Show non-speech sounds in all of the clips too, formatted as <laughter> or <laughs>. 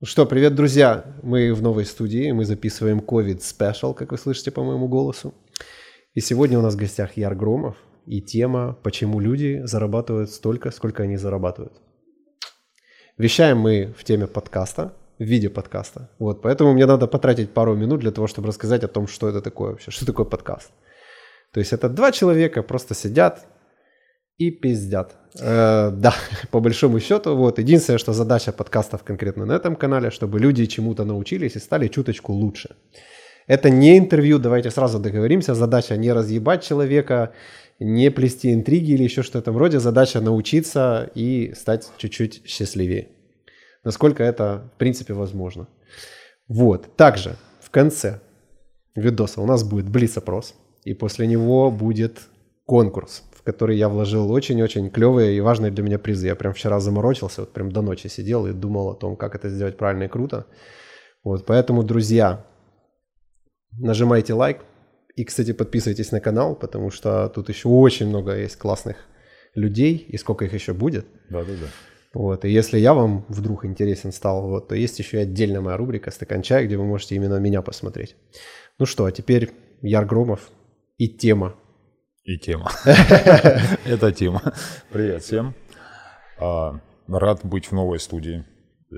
Ну что, привет, друзья! Мы в новой студии, мы записываем COVID Special, как вы слышите по моему голосу. И сегодня у нас в гостях Яр Громов и тема «Почему люди зарабатывают столько, сколько они зарабатывают». Вещаем мы в теме подкаста, в виде подкаста. Вот, поэтому мне надо потратить пару минут для того, чтобы рассказать о том, что это такое вообще, что такое подкаст. То есть это два человека просто сидят и пиздят. Э, да, <laughs> по большому счету. Вот. Единственное, что задача подкастов конкретно на этом канале, чтобы люди чему-то научились и стали чуточку лучше. Это не интервью, давайте сразу договоримся. Задача не разъебать человека, не плести интриги или еще что-то в роде. Задача научиться и стать чуть-чуть счастливее. Насколько это, в принципе, возможно. Вот. Также в конце видоса у нас будет блиц-опрос. И после него будет конкурс, который я вложил очень-очень клевые и важные для меня призы. Я прям вчера заморочился, вот прям до ночи сидел и думал о том, как это сделать правильно и круто. Вот, поэтому, друзья, нажимайте лайк и, кстати, подписывайтесь на канал, потому что тут еще очень много есть классных людей, и сколько их еще будет. Да, да, да. Вот, и если я вам вдруг интересен стал, вот, то есть еще и отдельная моя рубрика «Стакан чая», где вы можете именно меня посмотреть. Ну что, а теперь Яр Громов и тема. И тема. <laughs> Это тема. Привет всем. А, рад быть в новой студии.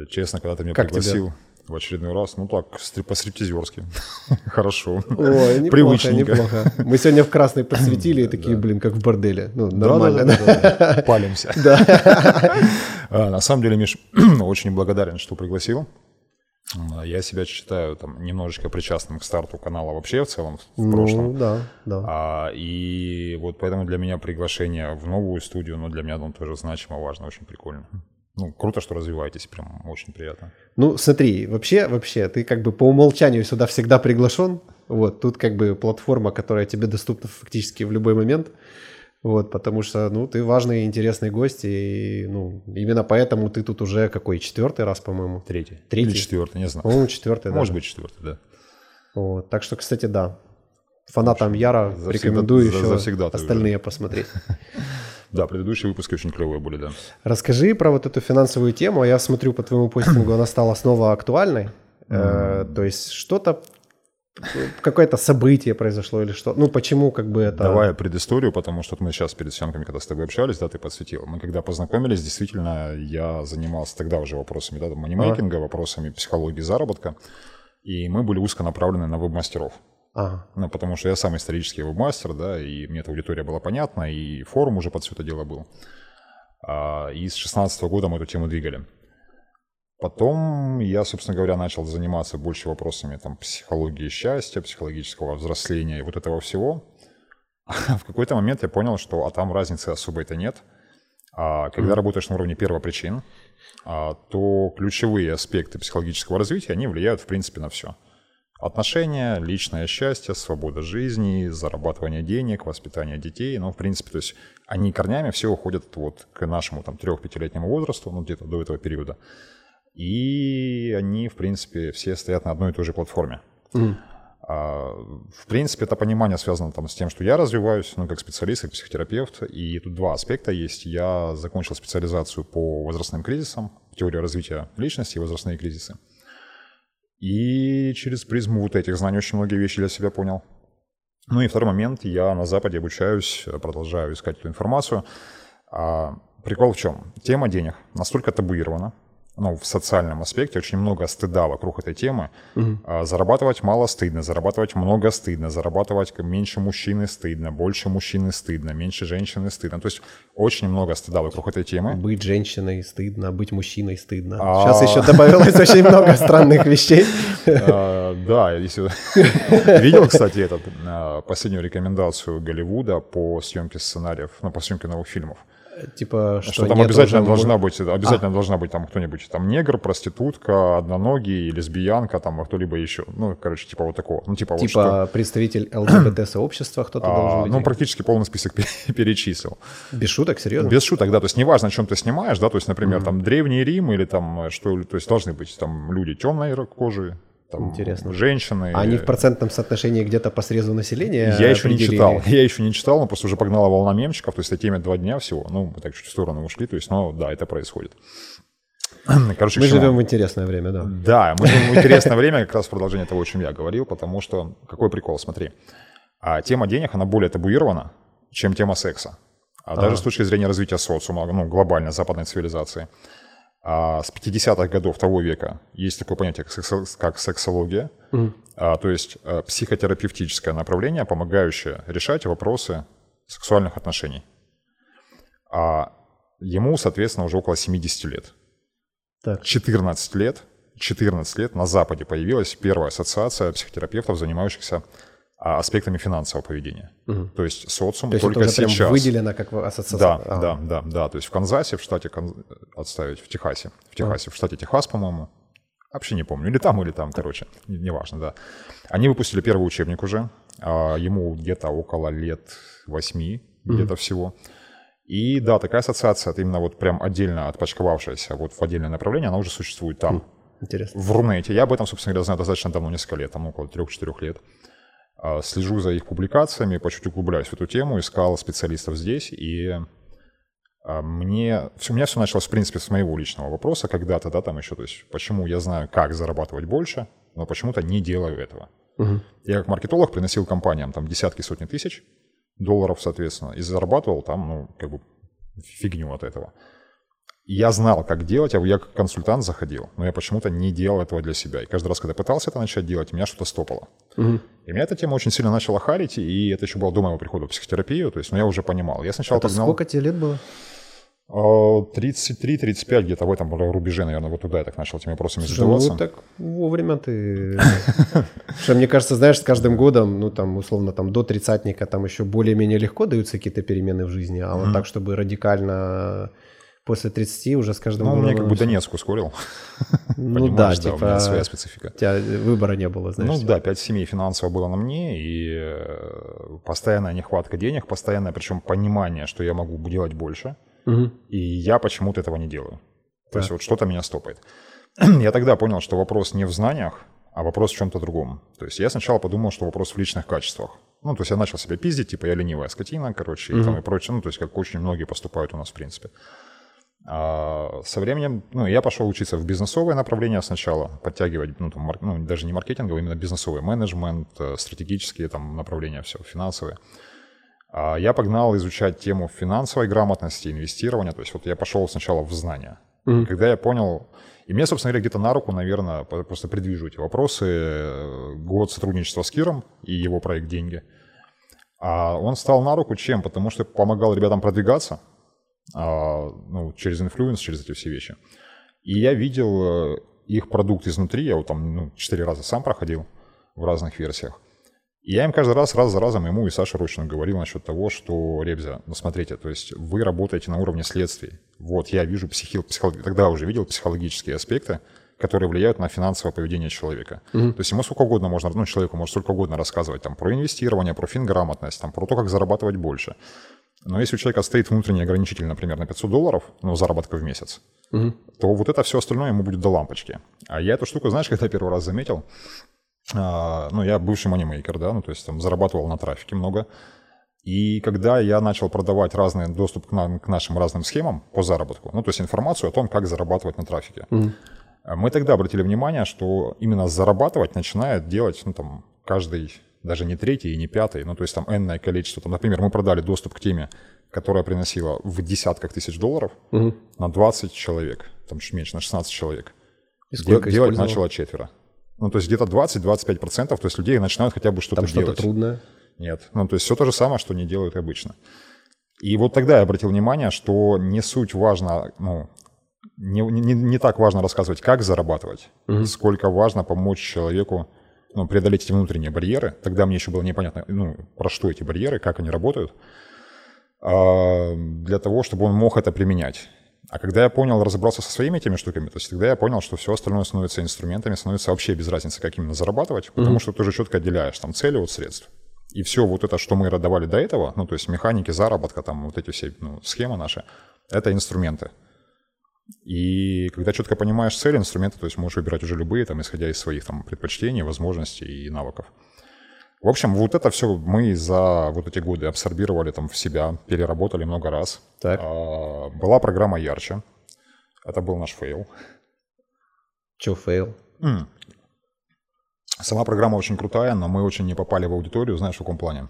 Честно, когда ты меня пригласил в очередной раз, ну так, по-стриптизерски. <laughs> Хорошо. Ой, неплохо, неплохо. Мы сегодня в красный подсветили и такие, блин, как в борделе. Ну, нормально. <laughs> Палимся. Да. А, на самом деле, Миш, <clears throat> очень благодарен, что пригласил. Я себя считаю там немножечко причастным к старту канала вообще в целом в ну, прошлом. да, да. А, и вот поэтому для меня приглашение в новую студию, но для меня оно тоже значимо, важно, очень прикольно. Ну, круто, что развиваетесь, прям очень приятно. Ну, смотри, вообще, вообще, ты как бы по умолчанию сюда всегда приглашен. Вот, тут как бы платформа, которая тебе доступна фактически в любой момент. Вот, потому что, ну, ты важный и интересный гость, и, ну, именно поэтому ты тут уже какой, четвертый раз, по-моему? Третий. Третий? Или четвертый, не знаю. По-моему, четвертый, да. Может быть, четвертый, да. Вот, так что, кстати, да, фанатам Яра за рекомендую еще за, остальные уже. посмотреть. <laughs> Да, предыдущие выпуски очень клевые были, да. Расскажи про вот эту финансовую тему. Я смотрю по твоему постингу, она стала снова актуальной. Э, то есть что-то какое-то событие произошло или что? Ну, почему как бы это... Давай предысторию, потому что мы сейчас перед съемками, когда с тобой общались, да, ты подсветил. Мы когда познакомились, действительно, я занимался тогда уже вопросами, да, манимейкинга, ага. вопросами психологии заработка, и мы были узко направлены на веб-мастеров. Ага. Ну, потому что я сам исторический веб-мастер, да, и мне эта аудитория была понятна, и форум уже под все это дело был. А, и с 16 года мы эту тему двигали. Потом я, собственно говоря, начал заниматься больше вопросами там, психологии счастья, психологического взросления и вот этого всего. А <laughs> в какой-то момент я понял, что а там разницы особой-то нет. А когда mm. работаешь на уровне первопричин, а, то ключевые аспекты психологического развития, они влияют, в принципе, на все. Отношения, личное счастье, свобода жизни, зарабатывание денег, воспитание детей. Ну, в принципе, то есть они корнями все уходят вот к нашему там трех-пятилетнему возрасту, ну, где-то до этого периода. И они, в принципе, все стоят на одной и той же платформе. Mm. В принципе, это понимание связано там, с тем, что я развиваюсь, ну, как специалист, как психотерапевт. И тут два аспекта есть. Я закончил специализацию по возрастным кризисам, теория развития личности и возрастные кризисы. И через призму вот этих знаний очень многие вещи для себя понял. Ну и второй момент, я на Западе обучаюсь, продолжаю искать эту информацию. А прикол в чем? Тема денег настолько табуирована, ну, в социальном аспекте очень много стыда вокруг этой темы. Угу. Зарабатывать мало стыдно, зарабатывать много стыдно, зарабатывать меньше мужчины стыдно, больше мужчины стыдно, меньше женщины стыдно. То есть очень много стыда вокруг этой темы. Быть женщиной стыдно, быть мужчиной стыдно. А... Сейчас еще добавилось очень много странных вещей. А, да, <laughs> видел, кстати, этот а, последнюю рекомендацию Голливуда по съемке сценариев, ну, по съемке новых фильмов типа что, что там обязательно должна быть обязательно а. должна быть там кто-нибудь там негр проститутка одноногий лесбиянка там кто-либо еще ну короче типа вот такого. Ну типа типа вот что... представитель <clears throat> ЛГБТ сообщества кто-то а, должен быть ну практически полный список <laughs> перечислил. Без шуток серьезно без шуток да то есть неважно о чем ты снимаешь да то есть например mm-hmm. там древний Рим или там что то есть должны быть там люди темной кожи там, Интересно. женщины. А они в процентном соотношении где-то по срезу населения? Я еще не читал. <laughs> Я еще не читал, но просто уже погнала волна мемчиков. То есть, о теме два дня всего. Ну, мы так чуть в сторону ушли. То есть, ну, да, это происходит. <clears throat> Короче, мы живем в интересное время, да. Да, мы живем в интересное время, как раз продолжение того, о чем я говорил, потому что, какой прикол, смотри, а тема денег, она более табуирована, чем тема секса. А, даже с точки зрения развития социума, ну, глобальной западной цивилизации. А с 50-х годов того века есть такое понятие, как, секс, как сексология, mm. а, то есть а, психотерапевтическое направление, помогающее решать вопросы сексуальных отношений. А ему, соответственно, уже около 70 лет. Так. 14 лет, 14 лет на Западе появилась первая ассоциация психотерапевтов, занимающихся аспектами финансового поведения. Угу. То есть социум то есть только это уже сейчас. Прям выделено как ассоциация. Да, а. да, да, да. То есть в Канзасе, в штате Кан... отставить, в Техасе, в Техасе, а. в штате Техас, по-моему, вообще не помню, или там, или там, короче, неважно, да. Они выпустили первый учебник уже, а, ему где-то около лет восьми, угу. где-то всего. И да, такая ассоциация, это именно вот прям отдельно отпочковавшаяся вот в отдельное направление, она уже существует там. Интересно. В Рунете. Я об этом, собственно говоря, знаю достаточно давно, несколько лет, там около трех-четырех лет. А, слежу за их публикациями, по чуть углубляюсь в эту тему, искал специалистов здесь, и а, мне, у меня все началось, в принципе, с моего личного вопроса когда-то, да, там еще, то есть, почему я знаю, как зарабатывать больше, но почему-то не делаю этого. Угу. Я как маркетолог приносил компаниям там десятки, сотни тысяч долларов, соответственно, и зарабатывал там, ну, как бы фигню от этого я знал, как делать, а я как консультант заходил, но я почему-то не делал этого для себя. И каждый раз, когда пытался это начать делать, меня что-то стопало. Угу. И меня эта тема очень сильно начала харить, и это еще было до моего прихода в психотерапию, то есть, ну, я уже понимал. Я сначала это погнал... сколько тебе лет было? 33-35 а, где-то в этом рубеже, наверное, вот туда я так начал этими вопросами Слушай, ну задаваться. Ну, так вовремя ты... Что, мне кажется, знаешь, с каждым годом, ну, там, условно, там, до тридцатника там еще более-менее легко даются какие-то перемены в жизни, а вот так, чтобы радикально после 30 уже с каждым ну, годом... Ну, мне как бы Донецк ускорил. <laughs> Ну да, типа... у меня своя специфика. У тебя выбора не было, знаешь. Ну да, 5 семей финансово было на мне, и э, постоянная нехватка денег, постоянное, причем понимание, что я могу делать больше, и я почему-то этого не делаю. То есть вот что-то меня стопает. <clears throat> Я тогда понял, что вопрос не в знаниях, а вопрос в чем-то другом. То есть я сначала подумал, что вопрос в личных качествах. Ну, то есть я начал себя пиздить, типа я ленивая скотина, короче, и там и прочее. Ну, то есть как очень многие поступают у нас в принципе. А со временем, ну, я пошел учиться в бизнесовое направление сначала, подтягивать, ну, там, ну даже не маркетинговый, именно бизнесовый менеджмент, э, стратегические там направления, все, финансовые. А я погнал изучать тему финансовой грамотности, инвестирования, то есть вот я пошел сначала в знания. Mm-hmm. Когда я понял, и мне, собственно говоря, где-то на руку, наверное, просто предвижу эти вопросы, э, год сотрудничества с Киром и его проект «Деньги». А он стал на руку чем? Потому что помогал ребятам продвигаться, а, ну, через influence, через эти все вещи. И я видел э, их продукт изнутри, я вот там ну, четыре раза сам проходил в разных версиях. И я им каждый раз, раз за разом, ему и Саше Рощину говорил насчет того, что, Ребзя, ну смотрите, то есть вы работаете на уровне следствий. Вот, я вижу психи... психолог... тогда уже видел психологические аспекты, которые влияют на финансовое поведение человека. Mm-hmm. То есть ему сколько угодно можно, ну, человеку может сколько угодно рассказывать там про инвестирование, про финграмотность, там, про то, как зарабатывать больше. Но если у человека стоит внутренний ограничитель, например, на 500 долларов, ну, заработка в месяц, угу. то вот это все остальное ему будет до лампочки. А я эту штуку, знаешь, когда первый раз заметил, а, ну, я бывший манимейкер, да, ну, то есть там зарабатывал на трафике много. И когда я начал продавать разный доступ к, нам, к нашим разным схемам по заработку, ну, то есть информацию о том, как зарабатывать на трафике, mm мы тогда обратили внимание, что именно зарабатывать начинает делать, ну, там, каждый даже не третий и не пятый, ну то есть там энное количество. Там, например, мы продали доступ к теме, которая приносила в десятках тысяч долларов угу. на 20 человек, там чуть меньше, на 16 человек. И сколько Делать начало четверо. Ну то есть где-то 20-25%, то есть людей начинают хотя бы что-то там делать. что-то трудное? Нет. Ну то есть все то же самое, что не делают обычно. И вот тогда я обратил внимание, что не суть важно, ну, не, не, не так важно рассказывать, как зарабатывать, угу. сколько важно помочь человеку ну, преодолеть эти внутренние барьеры. Тогда мне еще было непонятно, ну, про что эти барьеры, как они работают, а, для того, чтобы он мог это применять. А когда я понял, разобрался со своими этими штуками, то есть тогда я понял, что все остальное становится инструментами, становится вообще без разницы, как именно зарабатывать, потому mm-hmm. что ты уже четко отделяешь там цели от средств. И все вот это, что мы давали до этого, ну, то есть механики заработка, там вот эти все ну, схемы наши, это инструменты. И когда четко понимаешь цель инструмента, то есть можешь выбирать уже любые, там, исходя из своих там, предпочтений, возможностей и навыков. В общем, вот это все мы за вот эти годы абсорбировали там в себя, переработали много раз. Так. А, была программа «Ярче». Это был наш fail. Че fail? М. Сама программа очень крутая, но мы очень не попали в аудиторию, знаешь, в каком плане?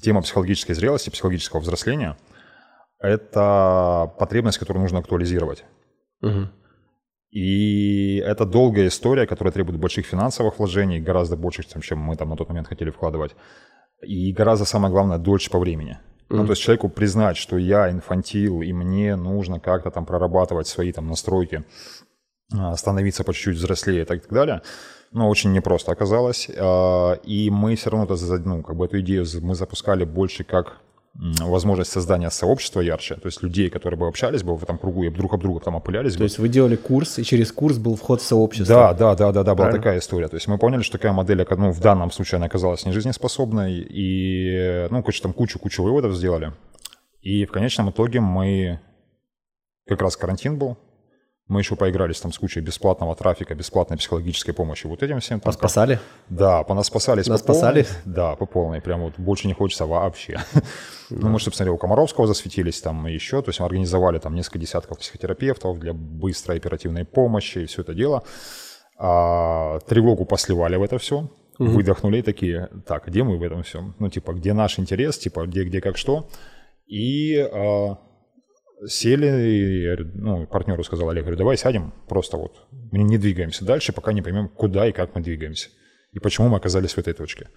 Тема психологической зрелости, психологического взросления – это потребность, которую нужно актуализировать. Мгм. И это долгая история, которая требует больших финансовых вложений, гораздо больше, чем, мы там на тот момент хотели вкладывать. И гораздо, самое главное, дольше по времени. Ну, то есть человеку признать, что я инфантил, и мне нужно как-то там прорабатывать свои там настройки, а, становиться по чуть-чуть взрослее и так, так далее, но очень непросто оказалось. А, И мы все равно это, ну, как бы эту идею мы запускали больше как возможность создания сообщества ярче, то есть людей, которые бы общались бы в этом кругу и друг об друга там опылялись То бы. есть вы делали курс, и через курс был вход в сообщество. Да, да, да, да, да, была Правильно? такая история. То есть мы поняли, что такая модель, ну, в данном случае она оказалась нежизнеспособной, и, ну, короче, там кучу-кучу выводов сделали. И в конечном итоге мы, как раз карантин был, мы еще поигрались там с кучей бесплатного трафика, бесплатной психологической помощи, вот этим всем. Там, Спасали? да, понаспасались Нас по полной. спасали? Да, по полной. Прям вот больше не хочется вообще. Ну, мы, собственно, у Комаровского засветились там еще. То есть мы организовали там несколько десятков психотерапевтов для быстрой оперативной помощи и все это дело. А, тревогу посливали в это все. Выдохнули и такие, так, где мы в этом всем? Ну, типа, где наш интерес, типа, где, где, как, что. И а, сели, и, ну, партнеру сказал Олег, говорю, давай сядем, просто вот, мы не двигаемся дальше, пока не поймем, куда и как мы двигаемся. И почему мы оказались в этой точке.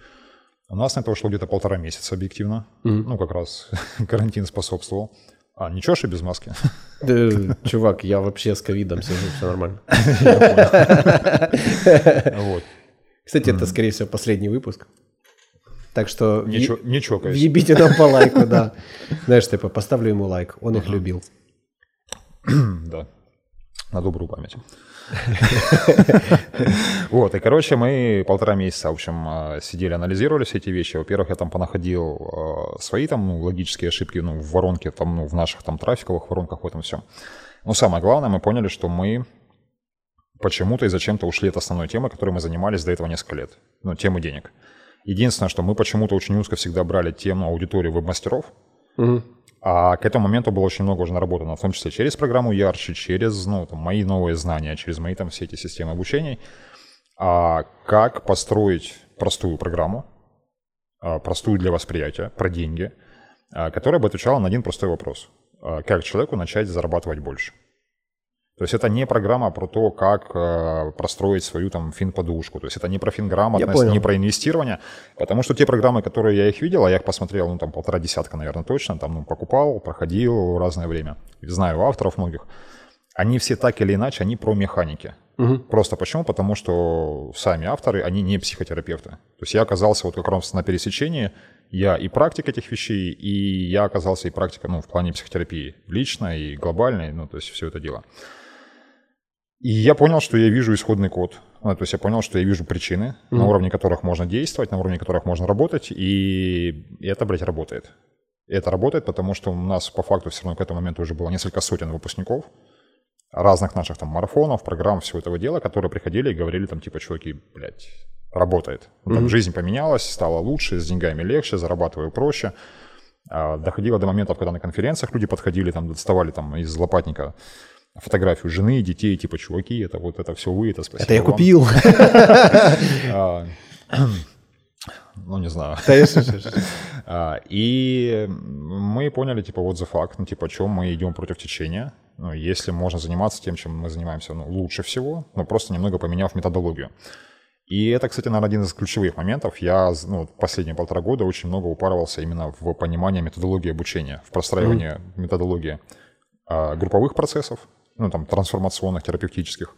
У нас на это ушло где-то полтора месяца объективно. Ну, как раз <laughs> карантин способствовал. А, ничего, что без маски? <laughs> Да, чувак, я вообще с ковидом сижу, все нормально. <laughs> Вот. Кстати, это, скорее всего, последний выпуск. Так что Не чо- не чокаясь. въебите нам по лайку, <laughs> да. Знаешь, типа, поставлю ему лайк, он их любил. <clears throat> Да. На добрую память. <laughs> Вот, и, короче, мы полтора месяца, в общем, э, сидели, анализировали все эти вещи. Во-первых, я там понаходил э, свои там ну, логические ошибки ну, в воронке, там, ну, в наших там трафиковых воронках, в этом всем. Но самое главное, мы поняли, что мы почему-то и зачем-то ушли от основной темы, которой мы занимались до этого несколько лет. Ну, темы денег. Единственное, что мы почему-то очень узко всегда брали тему аудитории веб-мастеров, Мгм. а к этому моменту было очень много уже наработано, в том числе через программу Ярче, через ну, там, мои новые знания, через мои там все эти системы обучения. А как построить простую программу, а, простую для восприятия, про деньги, а, которая бы отвечала на один простой вопрос. А, Как человеку начать зарабатывать больше? То есть это не программа про то, как э, простроить свою там финподушку. То есть это не про финграмотность, не про инвестирование. Потому что те программы, которые я их видел, а я их посмотрел, ну там полтора десятка, наверное, точно, там ну, покупал, проходил разное время. Знаю авторов многих. Они все так или иначе, они про механики. Просто почему? Потому что сами авторы, они не психотерапевты. То есть я оказался вот как раз на пересечении, я и практик этих вещей, и я оказался и практика, ну, в плане психотерапии, лично и глобальной, ну, то есть все это дело. И я понял, что я вижу исходный код. Ну, то есть я понял, что я вижу причины, на уровне которых можно действовать, на уровне которых можно работать, и это, блядь, работает. И это работает, потому что у нас по факту все равно к этому моменту уже было несколько сотен выпускников разных наших там марафонов, программ, всего этого дела, которые приходили и говорили там типа, чуваки, блядь, работает. Ну, там жизнь поменялась, стало лучше, с деньгами легче, зарабатываю проще. А, Доходило до моментов, когда на конференциях люди подходили, там доставали там из лопатника фотографию жены, детей, типа, чуваки, это вот это все вы, это спасибо Это я вам». купил. <laughs> А, Ну, не знаю. А, И мы поняли, типа, вот за факт, ну, типа, чем мы идем против течения. Ну, если можно заниматься тем, чем мы занимаемся, ну, лучше всего, но просто немного поменяв методологию. И это, кстати, наверное, один из ключевых моментов. Я ну, последние полтора года очень много упарывался именно в понимании методологии обучения, в простраивании методологии а, групповых процессов, ну, там, трансформационных, терапевтических,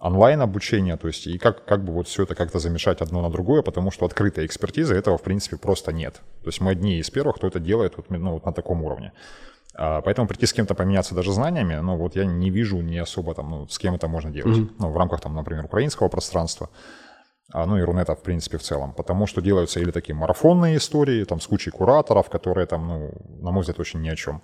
онлайн-обучения, то есть и как, как бы вот все это как-то замешать одно на другое, потому что открытой экспертизы этого, в принципе, просто нет. То есть мы одни из первых, кто это делает вот, ну, вот на таком уровне. А, Поэтому прийти с кем-то поменяться даже знаниями, ну вот я не вижу не особо там, ну, с кем это можно делать. Ну, в рамках там, например, украинского пространства, а, ну и Рунета, в принципе, в целом. Потому что делаются или такие марафонные истории, там, с кучей кураторов, которые там, ну, на мой взгляд, очень ни о чем.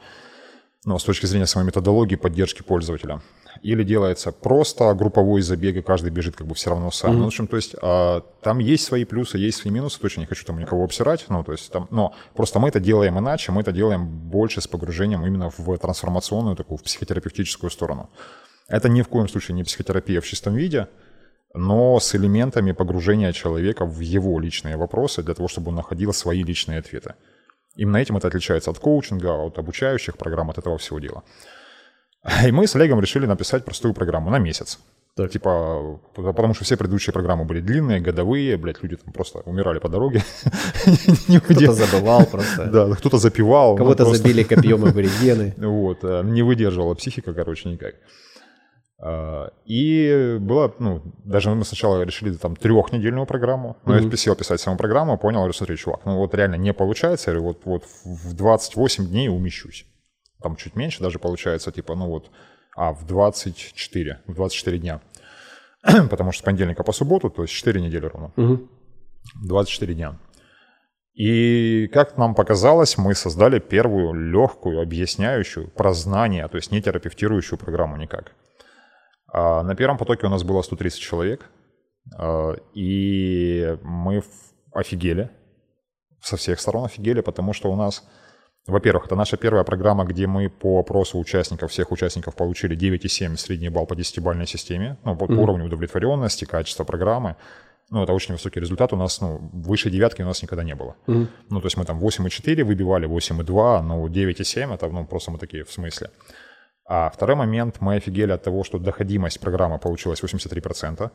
Ну, с точки зрения самой методологии поддержки пользователя. Или делается просто групповой забег, и каждый бежит как бы все равно сам. Ну, в общем, то есть а, там есть свои плюсы, есть свои минусы, точно не хочу там никого обсирать, ну, то есть там, но просто мы это делаем иначе, мы это делаем больше с погружением именно в трансформационную такую, в психотерапевтическую сторону. Это ни в коем случае не психотерапия в чистом виде, но с элементами погружения человека в его личные вопросы для того, чтобы он находил свои личные ответы. Именно этим это отличается от коучинга, от обучающих программ, от этого всего дела. И мы с Олегом решили написать простую программу на месяц. Так. Типа, потому что все предыдущие программы были длинные, годовые, блядь, люди там просто умирали по дороге. <laughs> Кто-то забывал просто. Да, кто-то запивал. Кого-то забили копьем <laughs> аборигены. Вот, э, не выдерживала психика, короче, никак. А, и было, ну, даже мы сначала решили там трехнедельную программу, но mm-hmm. я сел писать саму программу, понял, говорю, смотри, чувак, ну вот реально не получается, я говорю, вот, вот в 28 дней умещусь. Там чуть меньше даже получается, типа, ну вот, а в 24, в 24 дня. <clears throat> Потому что с понедельника по субботу, то есть 4 недели ровно. Mm-hmm. 24 дня. И как нам показалось, мы создали первую легкую, объясняющую, про знания, то есть не терапевтирующую программу никак. А на первом потоке у нас было 130 человек, а, и мы офигели, со всех сторон офигели, потому что у нас, во-первых, это наша первая программа, где мы по опросу участников, всех участников получили 9,7 средний балл по 10-бальной системе, ну, по, mm-hmm. уровню удовлетворенности, качества программы. Ну, это очень высокий результат. У нас, ну, выше девятки у нас никогда не было. Mm-hmm. Ну, то есть мы там 8,4 выбивали, 8,2, но 9,7 это, ну, просто мы такие в смысле. А второй момент, мы офигели от того, что доходимость программы получилась 83%.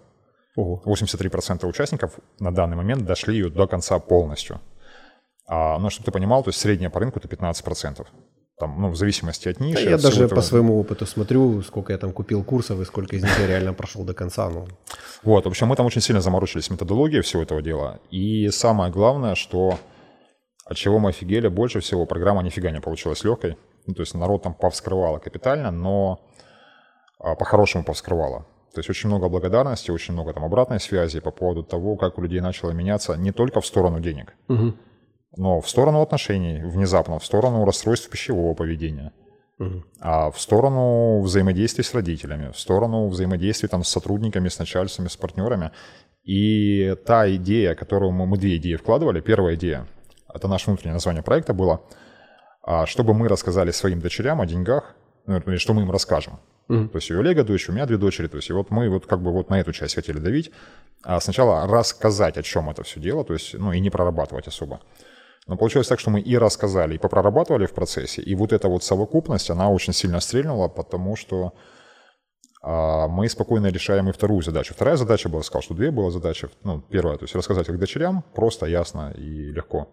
Ого. 83% участников на данный момент дошли ее до конца полностью. А, ну, чтобы ты понимал, то есть средняя по рынку это 15%. Там, ну, в зависимости от ниши. Да, я даже этого... по своему опыту смотрю, сколько я там купил курсов и сколько из них я реально прошел до конца. Ну. Вот, в общем, мы там очень сильно заморочились методологией всего этого дела. И самое главное, что от чего мы офигели больше всего, программа нифига не получилась легкой. Ну, то есть народ там повскрывало капитально, но а, по-хорошему повскрывало. То есть очень много благодарности, очень много там обратной связи по поводу того, как у людей начало меняться не только в сторону денег, угу. но в сторону отношений внезапно, в сторону расстройств пищевого поведения, угу. а в сторону взаимодействия с родителями, в сторону взаимодействия там с сотрудниками, с начальствами, с партнерами. И та идея, которую мы, мы две идеи вкладывали, первая идея, это наше внутреннее название проекта было – чтобы мы рассказали своим дочерям о деньгах, ну, что мы им расскажем. Mm-hmm. То есть у Олега дочь, у меня две дочери, то есть и вот мы вот как бы вот на эту часть хотели давить. А сначала рассказать, о чем это все дело, то есть, ну, и не прорабатывать особо. Но получилось так, что мы и рассказали, и попрорабатывали в процессе, и вот эта вот совокупность, она очень сильно стрельнула, потому что а, мы спокойно решаем и вторую задачу. Вторая задача была, сказал, что две была задачи. Ну, первая, то есть рассказать как дочерям, просто, ясно и легко.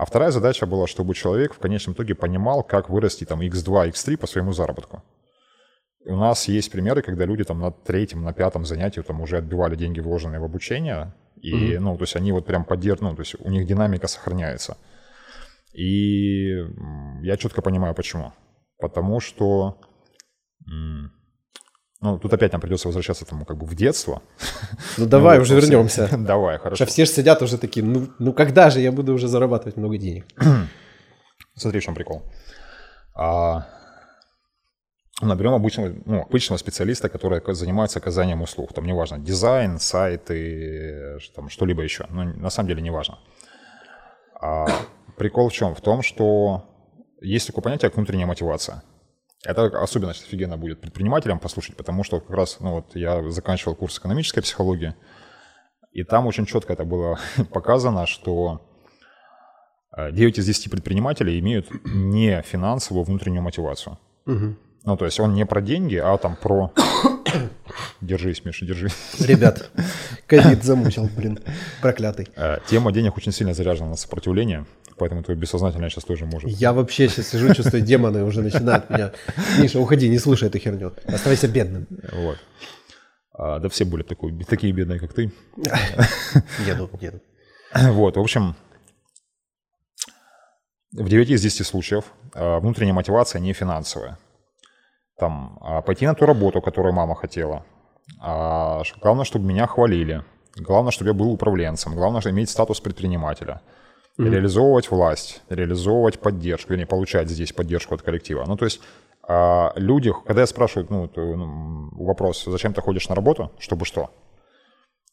А вторая задача была, чтобы человек в конечном итоге понимал, как вырасти там x2, x3 по своему заработку. И у нас есть примеры, когда люди там на третьем, на пятом занятии там уже отбивали деньги, вложенные в обучение, и, mm-hmm. ну, то есть они вот прям поддерживают, ну, то есть у них динамика сохраняется. И я четко понимаю, почему. Потому что ну, тут опять нам придется возвращаться тому, как бы в детство. Ну, давай ну, уже вернемся. <laughs> Давай, хорошо. Все же сидят уже такие, ну, ну когда же я буду уже зарабатывать много денег? <clears throat> Смотри, в чем прикол. А, наберем обычного, ну, обычного специалиста, который занимается оказанием услуг. Там неважно, дизайн, сайты, там, что-либо еще. Но на самом деле неважно. А, прикол в чем? В том, что есть такое понятие, как внутренняя мотивация. Это особенность офигенно будет предпринимателям послушать, потому что как раз, ну вот я заканчивал курс экономической психологии, и там очень четко это было <laughs> показано, что 9 э, из 10 предпринимателей имеют не финансовую внутреннюю мотивацию. Угу. Ну, то есть он не про деньги, а там про... <coughs> Держись, Миша, держи. Ребят, <coughs> ковид замучил, блин, проклятый. Э, тема денег очень сильно заряжена на сопротивление поэтому твое бессознательное сейчас тоже может. Я вообще сейчас сижу, чувствую, демоны уже начинают меня. Миша, уходи, не слушай эту херню. Оставайся бедным. Вот. А, да все были такой, такие бедные, как ты. <laughs> Еду, еду. <coughs> Вот, в общем, в 9 из 10 случаев а, внутренняя мотивация не финансовая. Там, а, пойти на ту работу, которую мама хотела. Главное, чтобы меня хвалили. Главное, чтобы я был управленцем. Главное, чтобы иметь статус предпринимателя – mm-hmm. реализовывать власть, реализовывать поддержку, вернее, получать здесь поддержку от коллектива. Ну, то есть а, люди, когда я спрашиваю, ну, ну, вопрос, зачем ты ходишь на работу, чтобы что?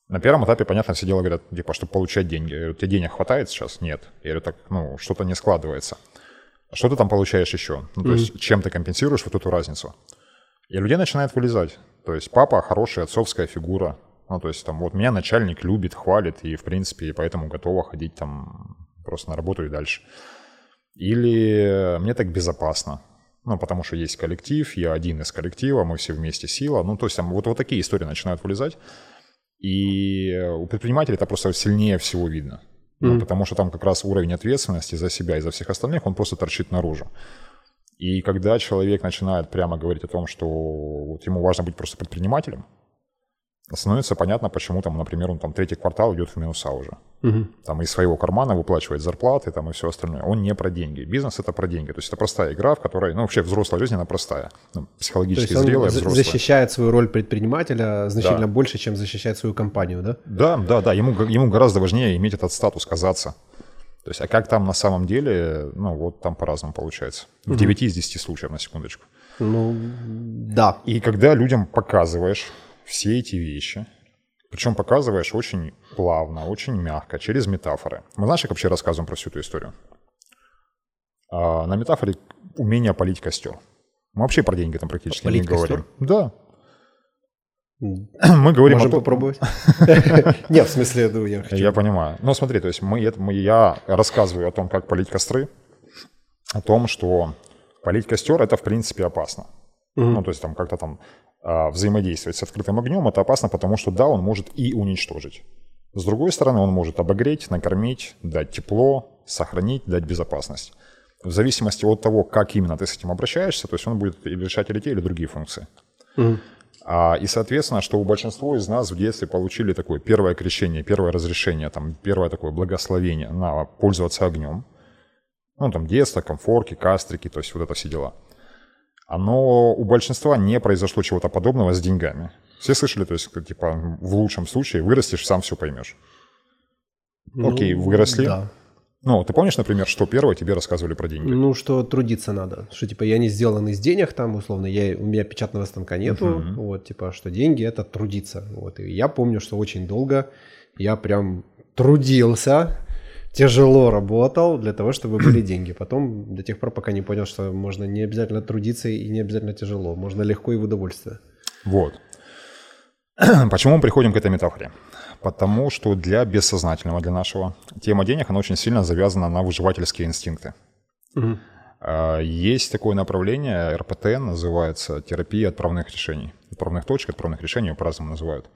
На первом этапе, понятно, все дело говорят, типа, чтобы получать деньги. Я говорю, тебе денег хватает сейчас? Нет. Я говорю, так, ну, что-то не складывается. Что ты там получаешь еще? Ну, то mm-hmm. есть чем ты компенсируешь вот эту разницу? И людей начинает вылезать. То есть папа хорошая отцовская фигура. Ну, то есть там вот меня начальник любит, хвалит, и в принципе, поэтому готова ходить там просто на работу и дальше. Или мне так безопасно. Ну, потому что есть коллектив, я один из коллектива, мы все вместе сила. Ну, то есть там вот, вот такие истории начинают вылезать. И у предпринимателя это просто сильнее всего видно. Mm-hmm. Потому что там как раз уровень ответственности за себя и за всех остальных, он просто торчит наружу. И когда человек начинает прямо говорить о том, что вот ему важно быть просто предпринимателем, становится понятно, почему там, например, он там третий квартал идет в минуса уже. Угу. Там из своего кармана выплачивает зарплаты там и все остальное. Он не про деньги. Бизнес это про деньги. То есть это простая игра, в которой, ну вообще взрослая жизнь, она простая. Ну, психологически То есть зрелая, он взрослая. защищает свою роль предпринимателя значительно да. больше, чем защищает свою компанию, да? Да, да, да. Ему, ему гораздо важнее иметь этот статус, казаться. То есть, а как там на самом деле, ну вот там по-разному получается. В угу. 9 из 10 случаев, на секундочку. Ну, да. И когда людям показываешь все эти вещи, причем показываешь очень плавно, очень мягко, через метафоры. Мы знаешь, как вообще рассказываем про всю эту историю? А, на метафоре умение полить костер. Мы вообще про деньги там практически полить не костер? говорим. Да. <clears throat> Мы говорим Можем о попробовать? <laughs> Нет, в смысле, ну, я хочу... Я понимаю. Ну, смотри, то есть мы, мы, я рассказываю о том, как полить костры, о том, что полить костер — это, в принципе, опасно. Ну, то есть там как-то там а, взаимодействовать с открытым огнем, это опасно, потому что да, он может и уничтожить. С другой стороны, он может обогреть, накормить, дать тепло, сохранить, дать безопасность. В зависимости от того, как именно ты с этим обращаешься, то есть он будет решать или те, или другие функции. Mm. А, и, соответственно, что у большинства из нас в детстве получили такое первое крещение, первое разрешение, там, первое такое благословение на пользоваться огнем. Ну, там, детство, комфорки, кастрики, то есть вот это все дела – оно у большинства не произошло чего-то подобного с деньгами. Все слышали, то есть, типа, в лучшем случае вырастешь, сам все поймешь. Ну, Окей, выросли. Да. Ну, ты помнишь, например, что первое тебе рассказывали про деньги? Ну, что трудиться надо. Что, типа, я не сделан из денег там, условно, я, у меня печатного станка нету. Uh-huh. Вот, типа, что деньги – это трудиться. Вот, и я помню, что очень долго я прям трудился, тяжело работал для того, чтобы были деньги. Потом до тех пор, пока не понял, что можно не обязательно трудиться и не обязательно тяжело. Можно легко и в удовольствие. Вот. <clears throat> Почему мы приходим к этой метафоре? Потому что для бессознательного, для нашего, тема денег, она очень сильно завязана на выживательские инстинкты. Угу. Есть такое направление, РПТ называется терапия отправных решений. Отправных точек, отправных решений по-разному называют.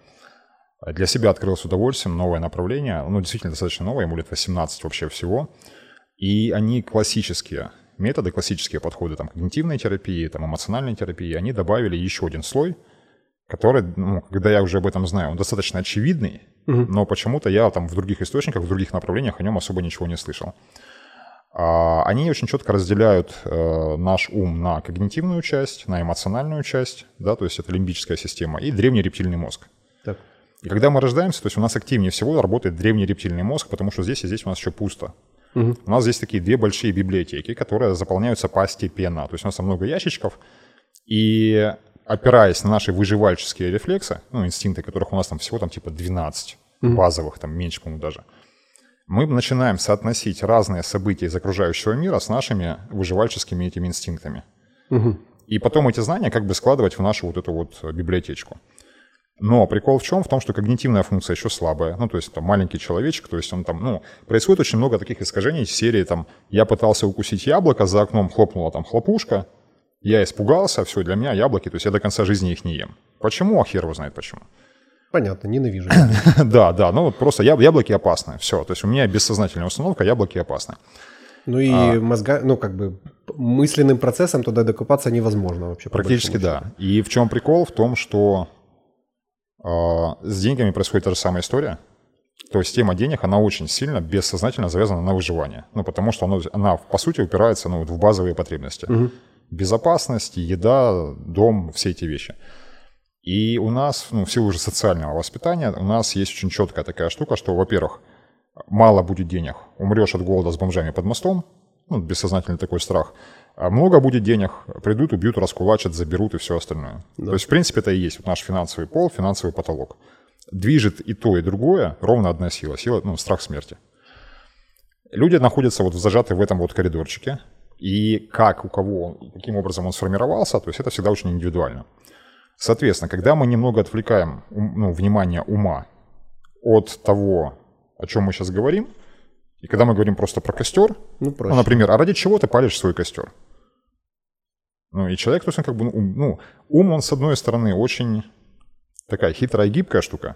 Для себя открыл с удовольствием новое направление, ну, действительно достаточно новое, ему лет 18 вообще всего. И они классические методы, классические подходы там, когнитивной терапии, там, эмоциональной терапии, они добавили еще один слой, который, ну, когда я уже об этом знаю, он достаточно очевидный, угу. но почему-то я там в других источниках, в других направлениях о нем особо ничего не слышал. А, они очень четко разделяют э, наш ум на когнитивную часть, на эмоциональную часть, да, то есть это лимбическая система, и древний рептильный мозг. И когда мы рождаемся, то есть у нас активнее всего работает древний рептильный мозг, потому что здесь и здесь у нас еще пусто. Угу. У нас здесь такие две большие библиотеки, которые заполняются постепенно. То есть у нас много ящичков, и опираясь на наши выживальческие рефлексы, ну, инстинкты, которых у нас там всего там типа 12 угу. базовых, там меньше, по-моему, даже, мы начинаем соотносить разные события из окружающего мира с нашими выживальческими этими инстинктами. Угу. И потом эти знания как бы складывать в нашу вот эту вот библиотечку. Но прикол в чем? В том, что когнитивная функция еще слабая. Ну, то есть там маленький человечек, то есть он там, ну, происходит очень много таких искажений серии там «я пытался укусить яблоко, за окном хлопнула там хлопушка, я испугался, все, для меня яблоки, то есть я до конца жизни их не ем». Почему? А хер его знает почему. Понятно, ненавижу. <laughs> да, да, ну вот просто яблоки опасны, все. То есть у меня бессознательная установка, яблоки опасны. Ну и а, мозга, ну как бы мысленным процессом туда докопаться невозможно вообще. Практически да. И в чем прикол? В том, что с деньгами происходит та же самая история. То есть тема денег, она очень сильно бессознательно завязана на выживание. Ну, потому что она, она по сути, упирается ну, в базовые потребности. Угу. Безопасность, еда, дом, все эти вещи. И у нас, ну, в силу уже социального воспитания, у нас есть очень четкая такая штука, что, во-первых, мало будет денег, умрешь от голода с бомжами под мостом, ну, бессознательный такой страх. А много будет денег, придут, убьют, раскулачат, заберут и все остальное. Да. То есть, в принципе, это и есть вот наш финансовый пол, финансовый потолок. Движет и то, и другое ровно одна сила. Сила, ну, страх смерти. Люди находятся вот зажаты в этом вот коридорчике, И как у кого, каким образом он сформировался, то есть это всегда очень индивидуально. Соответственно, когда мы немного отвлекаем ну, внимание ума от того, о чем мы сейчас говорим, и когда мы говорим просто про костер, ну, ну например, а ради чего ты палишь свой костер? Ну, и человек, то есть он как бы, ну, ну, ум, он с одной стороны очень такая хитрая, гибкая штука,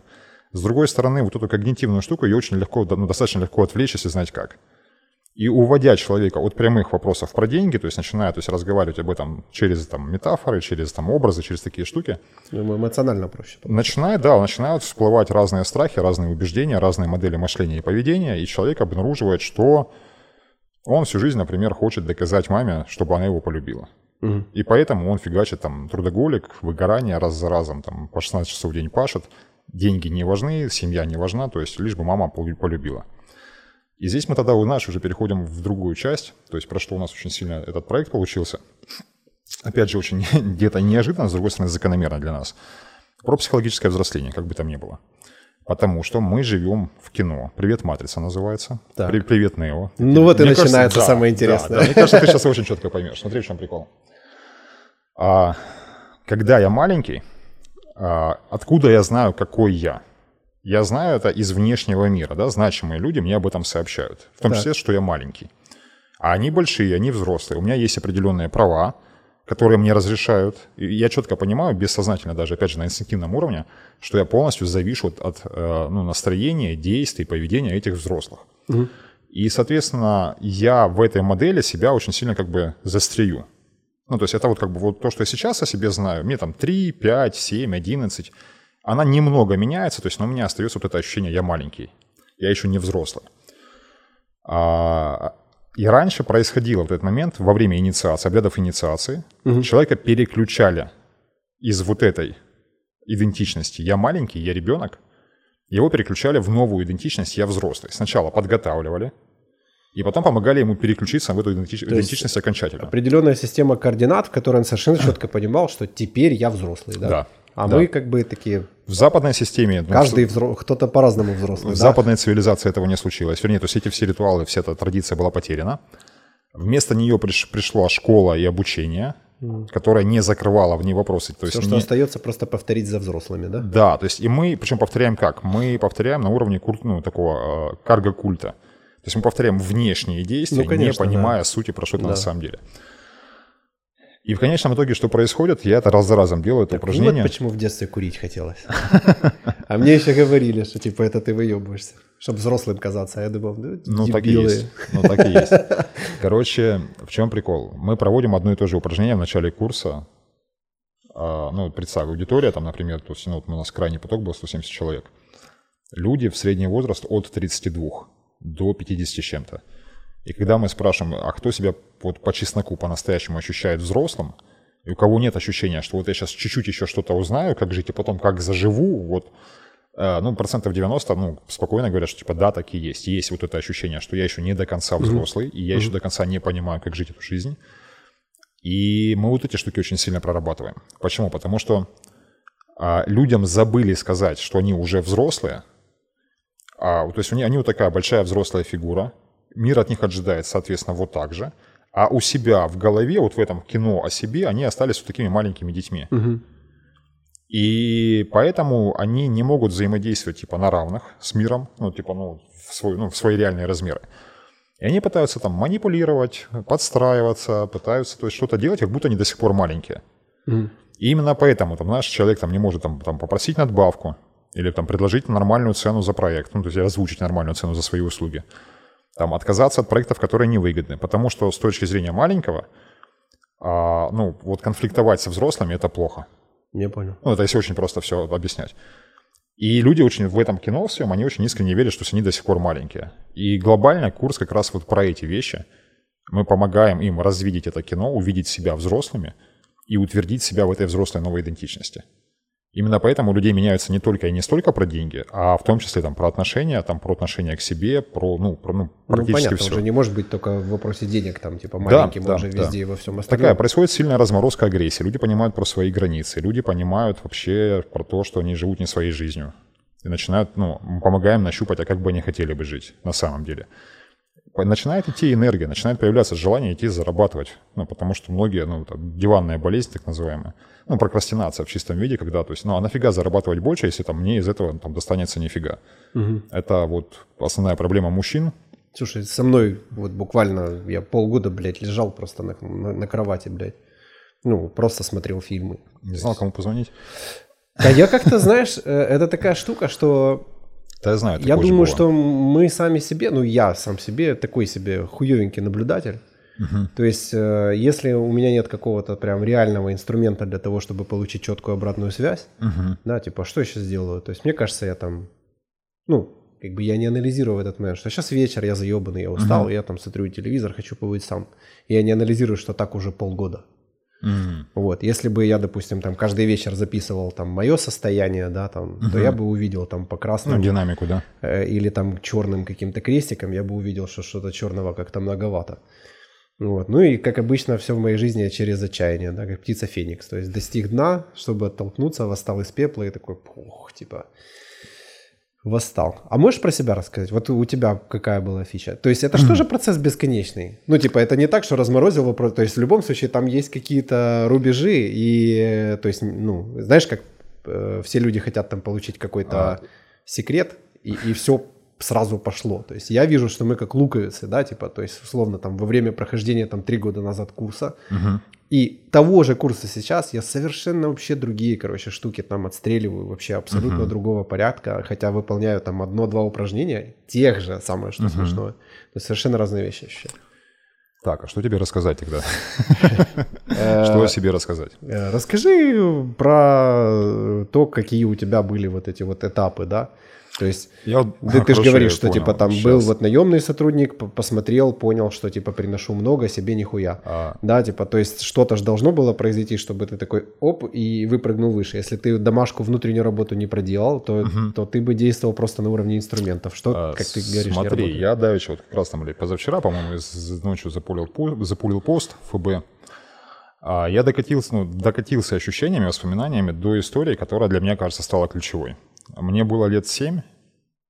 с другой стороны, вот эту когнитивную штуку ее очень легко, ну, достаточно легко отвлечь, если знать как. И уводя человека от прямых вопросов про деньги, то есть начиная то есть, разговаривать об этом через там, метафоры, через там, образы, через такие штуки. Думаю, эмоционально проще. Начинает, да, начинают всплывать разные страхи, разные убеждения, разные модели мышления и поведения, и человек обнаруживает, что он всю жизнь, например, хочет доказать маме, чтобы она его полюбила. Угу. И поэтому он фигачит там трудоголик, выгорание раз за разом, там по 16 часов в день пашет, деньги не важны, семья не важна, то есть лишь бы мама полюбила. И здесь мы тогда, знаешь, уже переходим в другую часть, то есть про что у нас очень сильно этот проект получился. Опять же, очень <laughs> где-то неожиданно, с другой стороны, закономерно для нас. Про психологическое взросление, как бы там ни было. Потому что мы живем в кино. «Привет, Матрица» называется. Так. «Привет, Нео». Ну вот и начинается кажется, да, самое интересное. Да, да. Мне кажется, ты сейчас очень четко поймешь. Смотри, в чем прикол. А, когда я маленький, а, откуда я знаю, какой я? Я знаю это из внешнего мира, да, значимые люди мне об этом сообщают. В том так. числе, что я маленький. А они большие, они взрослые. У меня есть определенные права, которые мне разрешают. И я четко понимаю, бессознательно даже, опять же, на инстинктивном уровне, что я полностью завишу от, э, ну, настроения, действий, поведения этих взрослых. Угу. И, соответственно, я в этой модели себя очень сильно как бы застрию. Ну, то есть это вот как бы вот то, что я сейчас о себе знаю. Мне там 3, 5, 7, 11 она немного меняется, то есть но у меня остается вот это ощущение «я маленький», я еще не взрослый. А, и раньше происходило вот этот момент во время инициации, обрядов инициации, угу. человека переключали из вот этой идентичности «я маленький», «я ребенок», его переключали в новую идентичность «я взрослый». Сначала подготавливали, и потом помогали ему переключиться в эту идентич... идентичность окончательно. Определенная система координат, в которой он совершенно <coughs> четко понимал, что теперь я взрослый. Да. да. А да. мы как бы такие... В западной системе... Ну, Каждый взро... кто-то по-разному взрослый. В да? западной цивилизации этого не случилось. Вернее, то есть эти все ритуалы, вся эта традиция была потеряна. Вместо нее приш... пришла школа и обучение, mm. которая не закрывала в ней вопросы. То есть Все, что остается, просто повторить за взрослыми, да? Да, то есть и мы, причем повторяем как? Мы повторяем на уровне культ, ну, такого э, карго-культа. То есть мы повторяем внешние действия, ну, конечно, не понимая да. сути, про что это да. на самом деле. И в конечном итоге, что происходит, я это раз за разом делаю, это так, упражнение. Вот почему в детстве курить хотелось. А мне еще говорили, что типа это ты выебываешься, чтобы взрослым казаться. А я думал, ну, ну так и есть. Ну так и есть. Короче, в чем прикол? Мы проводим одно и то же упражнение в начале курса. А, ну, представь, аудитория, там, например, то есть, ну, у нас крайний поток был 170 человек. Люди в средний возраст от 32 до 50 с чем-то. И когда мы спрашиваем, а кто себя вот по чесноку по-настоящему ощущает взрослым, и у кого нет ощущения, что вот я сейчас чуть-чуть еще что-то узнаю, как жить, и потом как заживу, вот, э, ну, процентов 90, ну, спокойно говорят, что типа да, так и есть. Есть вот это ощущение, что я еще не до конца взрослый, mm-hmm. и я еще до конца не понимаю, как жить эту жизнь. И мы вот эти штуки очень сильно прорабатываем. Почему? Потому что а, людям забыли сказать, что они уже взрослые. А, то есть они, они вот такая большая взрослая фигура, мир от них ожидает, соответственно, вот так же. А у себя в голове, вот в этом кино о себе, они остались вот такими маленькими детьми. Угу. И поэтому они не могут взаимодействовать типа на равных с миром, ну типа ну в, свой, ну, в свои реальные размеры. И они пытаются там манипулировать, подстраиваться, пытаются то есть что-то делать, как будто они до сих пор маленькие. Mm. И именно поэтому там наш человек там не может там, там попросить надбавку или там предложить нормальную цену за проект, ну то есть озвучить нормальную цену за свои услуги там, отказаться от проектов, которые невыгодны. Потому что с точки зрения маленького, а, ну, вот конфликтовать со взрослыми – это плохо. Не понял. Ну, это если очень просто все объяснять. И люди очень в этом кино всем, они очень искренне верят, что они до сих пор маленькие. И глобально курс как раз вот про эти вещи. Мы помогаем им развидеть это кино, увидеть себя взрослыми и утвердить себя в этой взрослой новой идентичности. Именно поэтому у людей меняются не только и не столько про деньги, а в том числе там про отношения, там про отношения к себе, про ну, про, ну, ну практически ну, понятно, все. уже не может быть только в вопросе денег, там типа маленьким, да, он да, же везде да. и во всем остальном. Такая происходит сильная разморозка агрессии. Люди понимают про свои границы, люди понимают вообще про то, что они живут не своей жизнью. И начинают, ну, мы помогаем нащупать, а как бы они хотели бы жить на самом деле. Начинает идти энергия, начинает появляться желание идти зарабатывать. Ну, потому что многие, ну, там, диванная болезнь, так называемая, ну, прокрастинация в чистом виде, когда, то есть, ну, а нафига зарабатывать больше, если там мне из этого там достанется нифига. Угу. Это вот основная проблема мужчин. Слушай, со мной вот буквально я полгода, блядь, лежал просто на, на, на кровати, блядь. Ну, просто смотрел фильмы. Не знал, кому позвонить. Да я как-то, знаешь, э, это такая штука, что да, я знаю. Я думаю, что мы сами себе, ну я сам себе такой себе хуевенький наблюдатель. Угу. То есть, э, если у меня нет какого-то прям реального инструмента для того, чтобы получить четкую обратную связь, угу. да, типа, что я сейчас делаю? То есть, мне кажется, я там, ну, как бы я не анализирую в этот момент, что сейчас вечер, я заебанный, я устал, угу. я там смотрю телевизор, хочу побыть сам. Я не анализирую, что так уже полгода. Mm. Вот, если бы я, допустим, там каждый вечер записывал там мое состояние, да, там, mm-hmm. то я бы увидел там по красному. Ну, динамику, да. Э, или там черным каким-то крестиком, я бы увидел, что что-то черного как-то многовато. Вот. Ну и, как обычно, все в моей жизни через отчаяние, да, как птица Феникс. То есть достиг дна, чтобы оттолкнуться, восстал из пепла и такой, пух, типа, восстал. А можешь про себя рассказать? Вот у тебя какая была фича? То есть это что <clears throat> же процесс бесконечный? Ну, типа, это не так, что разморозил вопрос. То есть в любом случае там есть какие-то рубежи и, то есть, ну, знаешь, как э, все люди хотят там получить какой-то а. секрет и, и все сразу пошло. То есть я вижу, что мы как луковицы, да, типа, то есть условно там во время прохождения там три года назад курса угу. и того же курса сейчас я совершенно вообще другие, короче, штуки там отстреливаю вообще абсолютно угу. другого порядка, хотя выполняю там одно-два упражнения тех же, самое что угу. смешное. То есть совершенно разные вещи ощущаю. Так, а что тебе рассказать тогда? <laughs> Что о себе рассказать? Э, расскажи про то, какие у тебя были вот эти вот этапы, да? То есть я, ты, ты же говоришь, что типа, понял. типа там Сейчас. был вот наемный сотрудник, посмотрел, понял, что типа приношу много, себе нихуя. А. Да, типа, то есть что-то же должно было произойти, чтобы ты такой оп и выпрыгнул выше. Если ты домашку, внутреннюю работу не проделал, то, угу. то ты бы действовал просто на уровне инструментов. Что, а, как ты говоришь, Смотри, я давеча вот как раз там, или позавчера, по-моему, ночью запулил, запулил пост ФБ. А я докатился, ну, докатился ощущениями, воспоминаниями до истории, которая для меня, кажется, стала ключевой. Мне было лет 7,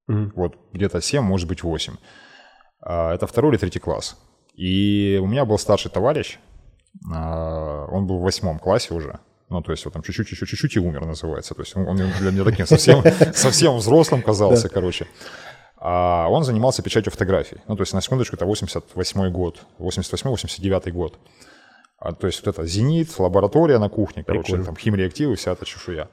mm-hmm. вот где-то 7, может быть 8. А, это второй или третий класс. И у меня был старший товарищ, а, он был в восьмом классе уже, ну, то есть вот там чуть-чуть, чуть-чуть, чуть-чуть и умер называется. То есть он для меня таким совсем, <laughs> совсем взрослым казался, короче. А он занимался печатью фотографий. Ну, то есть, на секундочку, это 88 год, 88-89 год. А, то есть вот это «Зенит», лаборатория на кухне, короче, Прикольно. там химреактивы, вся эта чешуя.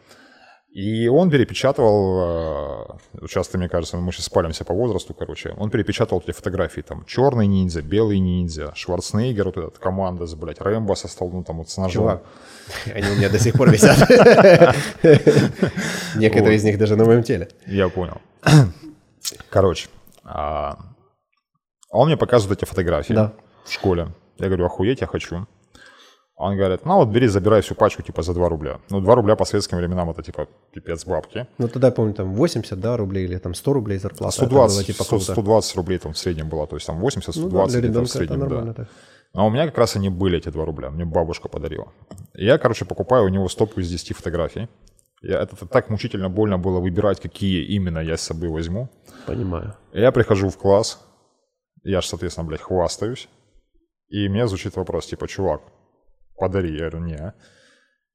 И он перепечатывал, э, часто, мне кажется, мы сейчас спалимся по возрасту, короче, он перепечатывал эти фотографии, там, черный ниндзя, белый ниндзя, Шварценеггер, вот этот команда, блядь, Рэмбо со стол, ну, там, вот с ножом. Чувак, они у меня до сих пор висят. <laughs> Некоторые из них даже на моем теле. Я понял. Короче, а, он мне показывает эти фотографии в школе. Я говорю, охуеть, я хочу. Он говорит, ну вот бери, забирай всю пачку типа за 2 рубля. Ну 2 рубля по советским временам это типа пипец бабки. Ну тогда, я помню, там 80 да, рублей или там 100 рублей зарплата. 120, было, типа, 100, 120 рублей там в среднем было, то есть там 80-120 ну, да, где в среднем, да. Так. А у меня как раз они были, эти 2 рубля, мне бабушка подарила. И я, короче, покупаю у него стопку из 10 фотографий. Я, это, это так мучительно больно было выбирать, какие именно я с собой возьму. Понимаю. Я прихожу в класс, я же, соответственно, блядь, хвастаюсь. И мне звучит вопрос, типа, чувак, подари. Я говорю, не,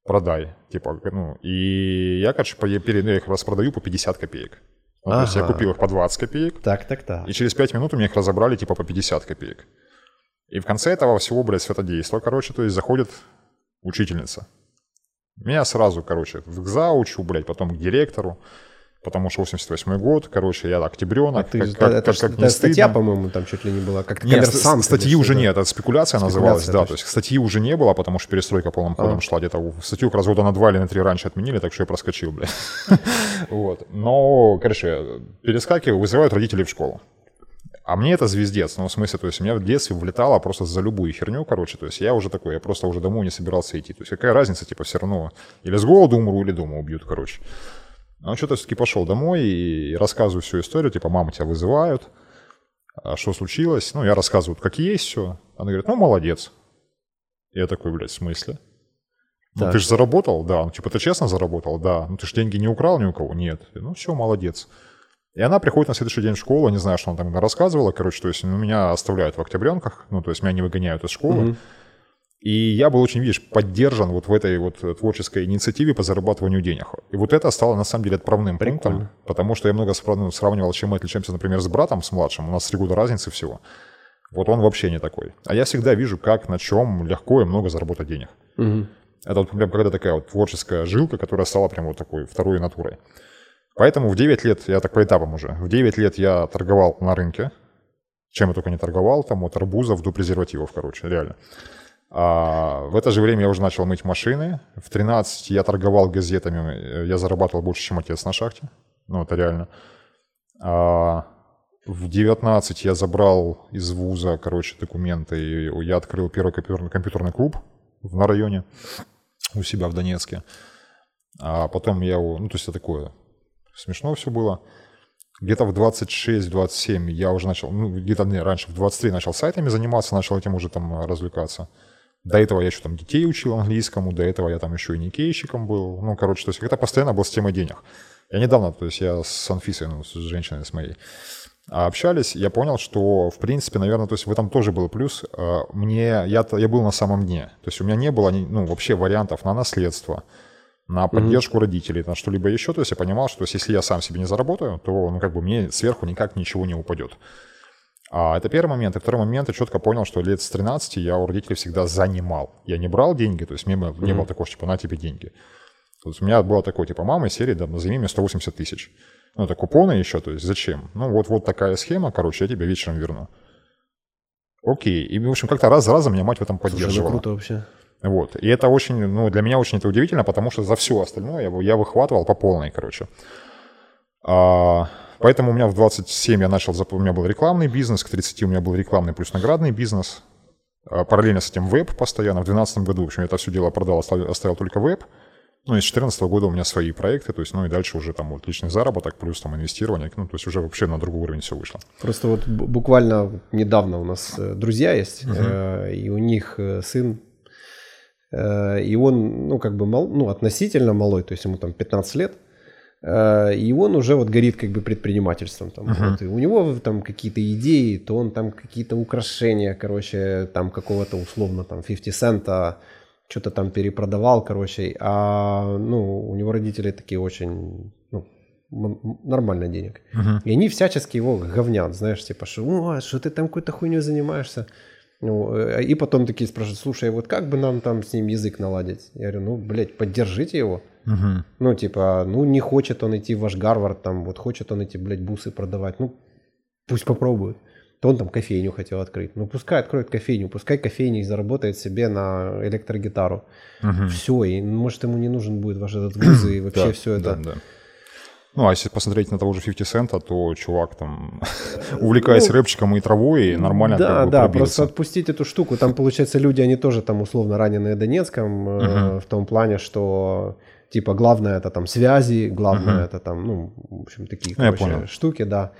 продай. Типа, ну, и я, короче, перед, я их распродаю по 50 копеек. Ну, ага. То есть я купил их по 20 копеек. Так, так, так. И через 5 минут у меня их разобрали типа по 50 копеек. И в конце этого всего, блядь, светодейства, короче, то есть заходит учительница. Меня сразу, короче, к заучу, блядь, потом к директору потому что 88 год, короче, я октябренок, а ты, как, как, это, как, как не статья, по-моему, там чуть ли не была, как нет, статьи уже нет, это спекуляция, спекуляция называлась, да, то есть статьи уже не было, потому что перестройка полным ходом а. шла, где-то статью как раз года на два или на три раньше отменили, так что я проскочил, блядь. <laughs> Вот, но, короче, перескакиваю, вызывают родителей в школу. А мне это звездец, ну, в смысле, то есть, у меня в детстве влетало просто за любую херню, короче, то есть, я уже такой, я просто уже домой не собирался идти. То есть, какая разница, типа, все равно, или с голоду умру, или дома убьют, короче. Он что-то все-таки пошел домой и рассказываю всю историю, типа, мама тебя вызывают, а что случилось? Ну, я рассказываю, как есть все. Она говорит, ну, молодец. Я такой, блядь, в смысле? Ну, так. ты же заработал? Да. Ну, типа, ты честно заработал? Да. Ну, ты же деньги не украл ни у кого? Нет. Ну, все, молодец. И она приходит на следующий день в школу, не знаю, что она там рассказывала, короче, то есть ну, меня оставляют в октябренках, ну, то есть меня не выгоняют из школы. Mm-hmm. И я был очень, видишь, поддержан вот в этой вот творческой инициативе по зарабатыванию денег. И вот это стало, на самом деле, отправным Прикольно. пунктом, потому что я много ну, сравнивал, чем мы отличаемся, например, с братом, с младшим. У нас три года разницы всего. Вот он вообще не такой. А я всегда вижу, как, на чем легко и много заработать денег. Угу. Это вот прям когда такая вот творческая жилка, которая стала прям вот такой второй натурой. Поэтому в 9 лет, я так по этапам уже, в 9 лет я торговал на рынке, чем я только не торговал, там от арбузов до презервативов, короче, реально. А в это же время я уже начал мыть машины. В 13 я торговал газетами, я зарабатывал больше, чем отец на шахте. Ну, это реально. А в 19 я забрал из вуза, короче, документы, и я открыл первый компьютерный, клуб на районе у себя в Донецке. А потом я, ну, то есть это такое смешно все было. Где-то в 26-27 я уже начал, ну, где-то не, раньше, в 23 начал сайтами заниматься, начал этим уже там развлекаться. До этого я еще там детей учил английскому, до этого я там еще и никейщиком был. Ну, короче, то есть это постоянно был с темой денег. Я недавно, то есть я с Анфисой, ну, с женщиной с моей, общались, я понял, что, в принципе, наверное, то есть в этом тоже был плюс. А, мне, я, я был на самом дне. То есть у меня не было, ну, вообще вариантов на наследство, на поддержку mm-hmm. родителей, на что-либо еще. То есть я понимал, что если я сам себе не заработаю, то, ну, как бы мне сверху никак ничего не упадет. А это первый момент. И второй момент, я четко понял, что лет с 13 я у родителей всегда занимал. Я не брал деньги, то есть мне mm-hmm. не было такого, типа, на тебе деньги. То есть у меня было такое, типа, мама из серии, да, назови мне 180 тысяч. Ну, это купоны еще, то есть зачем? Ну, вот, вот такая схема, короче, я тебе вечером верну. Окей. И, в общем, как-то раз за разом меня мать в этом поддерживала. Слушай, круто вообще. Вот. И это очень, ну, для меня очень это удивительно, потому что за все остальное я, я выхватывал по полной, короче. А, поэтому у меня в 27 я начал, у меня был рекламный бизнес, к 30 у меня был рекламный плюс наградный бизнес. А, параллельно с этим веб постоянно. В 2012 году, в общем, я это все дело продал, оставил, только веб. Ну, и с 2014 года у меня свои проекты, то есть, ну, и дальше уже там вот личный заработок, плюс там инвестирование, ну, то есть уже вообще на другой уровень все вышло. Просто вот буквально недавно у нас э, друзья есть, uh-huh. и у них э, сын, и он, ну, как бы, мал, ну, относительно малой, то есть ему там 15 лет, и он уже вот горит как бы предпринимательством. Там, uh-huh. вот, и у него там какие-то идеи, то он там какие-то украшения, короче, там какого-то условно там 50 цента что-то там перепродавал, короче, а, ну, у него родители такие очень, ну, нормально денег. Uh-huh. И они всячески его говнят, знаешь, типа, что, о, что ты там какой-то хуйней занимаешься. Ну, э, и потом такие спрашивают, слушай, вот как бы нам там с ним язык наладить? Я говорю, ну, блядь, поддержите его. Uh-huh. Ну, типа, ну, не хочет он идти в ваш Гарвард, там, вот хочет он эти, блядь, бусы продавать, ну, пусть попробует то он там кофейню хотел открыть. Ну, пускай откроет кофейню, пускай кофейня заработает себе на электрогитару. Угу. Все, и может ему не нужен будет ваш этот вуз и <clears throat> вообще все это. Да, да. Ну, а если посмотреть на того же 50 цента, то чувак там, <laughs> увлекаясь ну, рэпчиком и травой, нормально Да, как бы да, пробился. просто отпустить эту штуку. Там, получается, люди, они тоже там условно раненые Донецком, э, в том плане, что типа главное это там связи, главное это там, ну, в общем, такие, ну, короче, штуки, да.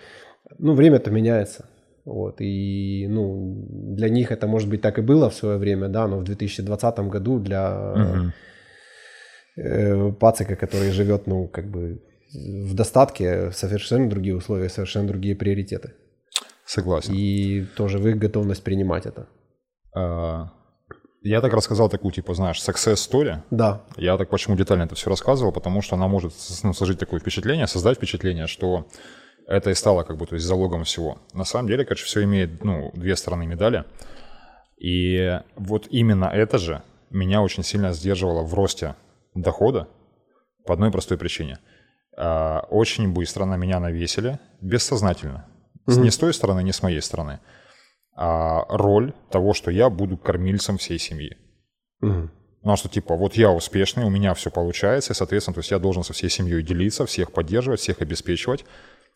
Ну, время-то меняется. Вот, и, ну, для них это, может быть, так и было в свое время, да, но в 2020 году для угу. э, пацика, который живет, ну, как бы в достатке, совершенно другие условия, совершенно другие приоритеты. Согласен. И тоже в их готовность принимать это. А, я так рассказал такую, типа, знаешь, success story. Да. Я так почему детально это все рассказывал, потому что она может ну, сложить такое впечатление, создать впечатление, что это и стало как бы то есть залогом всего. На самом деле, конечно, все имеет ну, две стороны медали. И вот именно это же меня очень сильно сдерживало в росте дохода по одной простой причине. А, очень быстро на меня навесили, бессознательно. Mm-hmm. Не с той стороны, не с моей стороны. А роль того, что я буду кормильцем всей семьи. Mm-hmm. Ну, а что типа, вот я успешный, у меня все получается, и, соответственно, то есть я должен со всей семьей делиться, всех поддерживать, всех обеспечивать.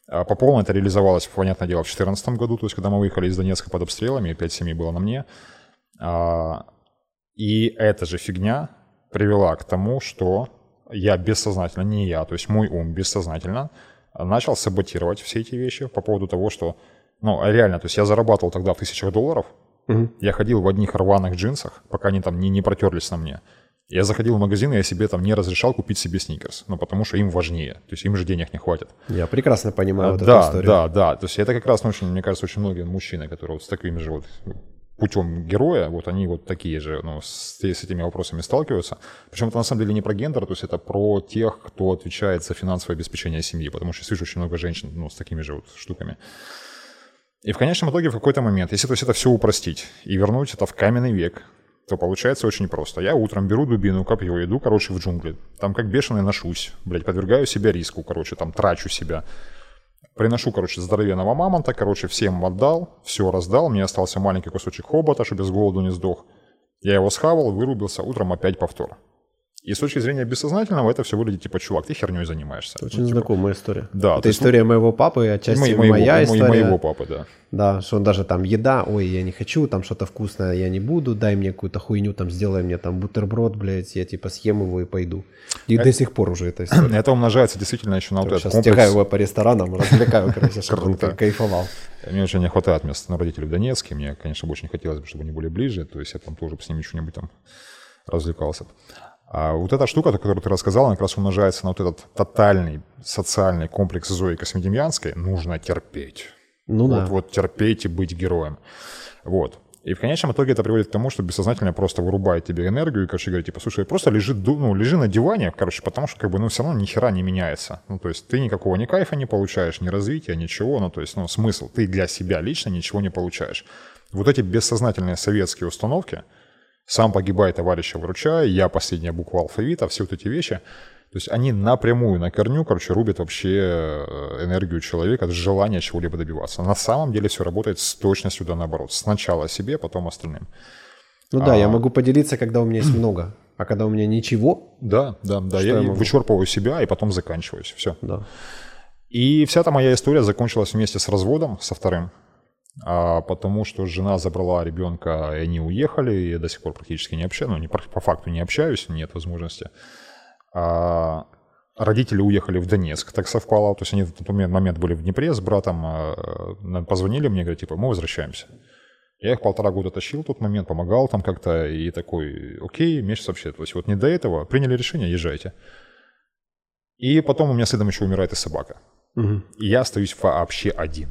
По полной это реализовалось, понятное дело, в 2014 году, то есть когда мы выехали из Донецка под обстрелами, 5 семей было на мне. И эта же фигня привела к тому, что я бессознательно, не я, то есть мой ум бессознательно начал саботировать все эти вещи по поводу того, что, ну, реально, то есть я зарабатывал тогда в тысячах долларов, угу. я ходил в одних рваных джинсах, пока они там не, не протерлись на мне. Я заходил в магазин, и я себе там не разрешал купить себе сникерс, ну, потому что им важнее, то есть им же денег не хватит. Я прекрасно понимаю А, вот да, эту историю. да, да, то есть это как раз, очень, мне кажется, очень многие мужчины, которые вот с такими же вот путем героя, вот они вот такие же, ну, с, с этими вопросами сталкиваются. Причем это на самом деле не про гендер, то есть это про тех, кто отвечает за финансовое обеспечение семьи, потому что я вижу очень много женщин, ну, с такими же вот штуками. И в конечном итоге в какой-то момент, если то есть это все упростить и вернуть это в каменный век, то получается очень просто. Я утром беру дубину, копье, иду, короче, в джунгли. Там как бешеный ношусь, блядь, подвергаю себя риску, короче, там трачу себя. Приношу, короче, здоровенного мамонта, короче, всем отдал, все раздал, мне остался маленький кусочек хобота, чтобы без голоду не сдох. Я его схавал, вырубился, утром опять повтор. И с точки зрения бессознательного это все выглядит типа, чувак, ты херней занимаешься. Очень Ну, типа, знакомая история. Да, то Это ну, история моего папы, отчасти мо- моего, моя мо- история. моего папы, да. Да, что он даже там еда, ой, я не хочу, там что-то вкусное я не буду, дай мне какую-то хуйню, там сделай мне там бутерброд, блядь, я типа съем его и пойду. И Э, до сих пор уже эта история. Это умножается действительно еще на вот этот Сейчас комплекс. стекаю его по ресторанам, развлекаю, короче, чтобы он Круто. кайфовал. Мне очень не хватает места на родителей в Донецке. Мне, конечно, бы очень хотелось бы, чтобы они были ближе. То есть я там тоже с ними что-нибудь там развлекался. А вот эта штука, о которой ты рассказал, она как раз умножается на вот этот тотальный социальный комплекс Зои Космодемьянской. Нужно терпеть. Ну вот, да. вот терпеть и быть героем. Вот. И в конечном итоге это приводит к тому, что бессознательно просто вырубает тебе энергию и, короче, говорит, типа, слушай, просто лежи, ну, лежи на диване, короче, потому что, как бы, ну, все равно ни хера не меняется. Ну, то есть ты никакого ни кайфа не получаешь, ни развития, ничего, ну, то есть, ну, смысл, ты для себя лично ничего не получаешь. Вот эти бессознательные советские установки, сам погибай, товарища выручай, я последняя буква алфавита, все вот эти вещи, то есть они напрямую на корню, короче, рубят вообще э, энергию человека, желание чего-либо добиваться. На самом деле все работает с точностью да наоборот. Сначала себе, потом остальным. Ну да, я А. могу поделиться, когда у меня есть <clears throat> много, а когда у меня ничего, Да, да, да. Я я могу? вычерпываю себя и потом заканчиваюсь. Все. да. И вся эта моя история закончилась вместе с разводом со вторым. А, потому что жена забрала ребенка, и они уехали, и я до сих пор практически не общаюсь, ну, не, по, факту не общаюсь, нет возможности. А, родители уехали в Донецк, так совпало, то есть они в тот момент были в Днепре с братом, а, позвонили мне, говорят, типа, мы возвращаемся. Я их полтора года тащил в тот момент, помогал там как-то, и такой, окей, месяц вообще, то есть вот не до этого, приняли решение, езжайте. И потом у меня следом еще умирает и собака. Мгм. И я остаюсь вообще один.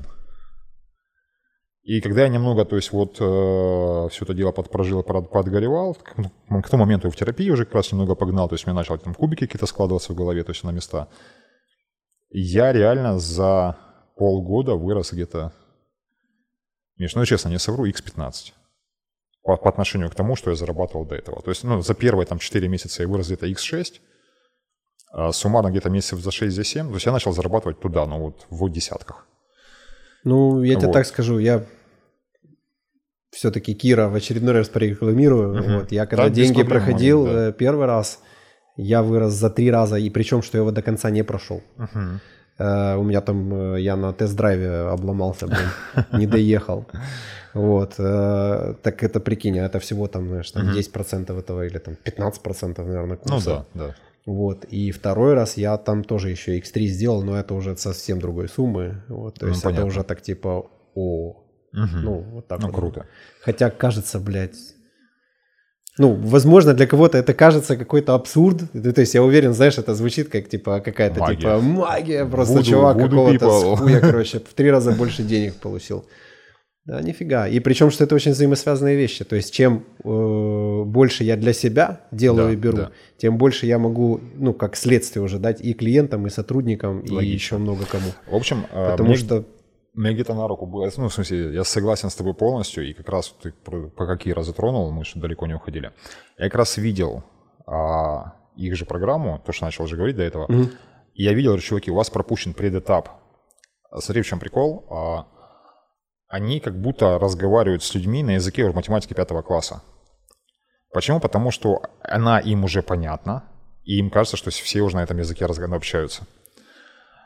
И когда я немного, то есть вот э, все это дело подпрожил, под, подгоревал, к, ну, к тому моменту в терапии уже как раз немного погнал, то есть меня начали там кубики какие-то складываться в голове, то есть на места. Я реально за полгода вырос где-то, Миш, ну честно, не совру, x15 по, по отношению к тому, что я зарабатывал до этого. То есть ну, за первые там 4 месяца я вырос где-то x6, а суммарно где-то месяцев за 6, за 7. То есть я начал зарабатывать туда, ну вот в десятках. Ну, я тебе Вот. так скажу, я все-таки Кира в очередной раз порекламирую. Мгм. Вот, я когда Да, без деньги проходил да. э, первый раз, я вырос за три раза, и причем, что я его до конца не прошел. Э, У меня там, э, я на тест-драйве обломался, блин, не доехал. Вот, э, так это прикинь, это всего там, знаешь, там Мгм. 10% этого или там 15%, наверное, Ну курса. да, да. Вот, и второй раз я там тоже еще X3 сделал, но это уже совсем другой суммы. Вот, то Ну, есть понятно. это уже так типа, о, Мгм. ну, вот так Ну, вот. круто. Хотя кажется, блядь, ну, возможно, для кого-то это кажется какой-то абсурд. То есть я уверен, знаешь, это звучит как типа какая-то Магия. типа магия. Просто Voodoo- чувак какого-то с хуя, <laughs> короче, в три раза больше денег получил. Да, нифига. И причем, что это очень взаимосвязанные вещи. То есть, чем э, больше я для себя делаю Да, и беру, да. тем больше я могу, ну, как следствие уже дать и клиентам, и сотрудникам, и Логично. еще много кому. В общем, э, Потому мне, что мне где-то на руку было, ну, в смысле, я согласен с тобой полностью, и как раз ты про, по какие разы тронул, мы же далеко не уходили. Я как раз видел а, их же программу, то, что начал уже говорить до этого, Мгм. и я видел, чуваки, у вас пропущен предэтап. Смотри, в чем прикол. А, они как будто разговаривают с людьми на языке уже математики пятого класса. Почему? Потому что она им уже понятна, и им кажется, что все уже на этом языке разговаривают, общаются.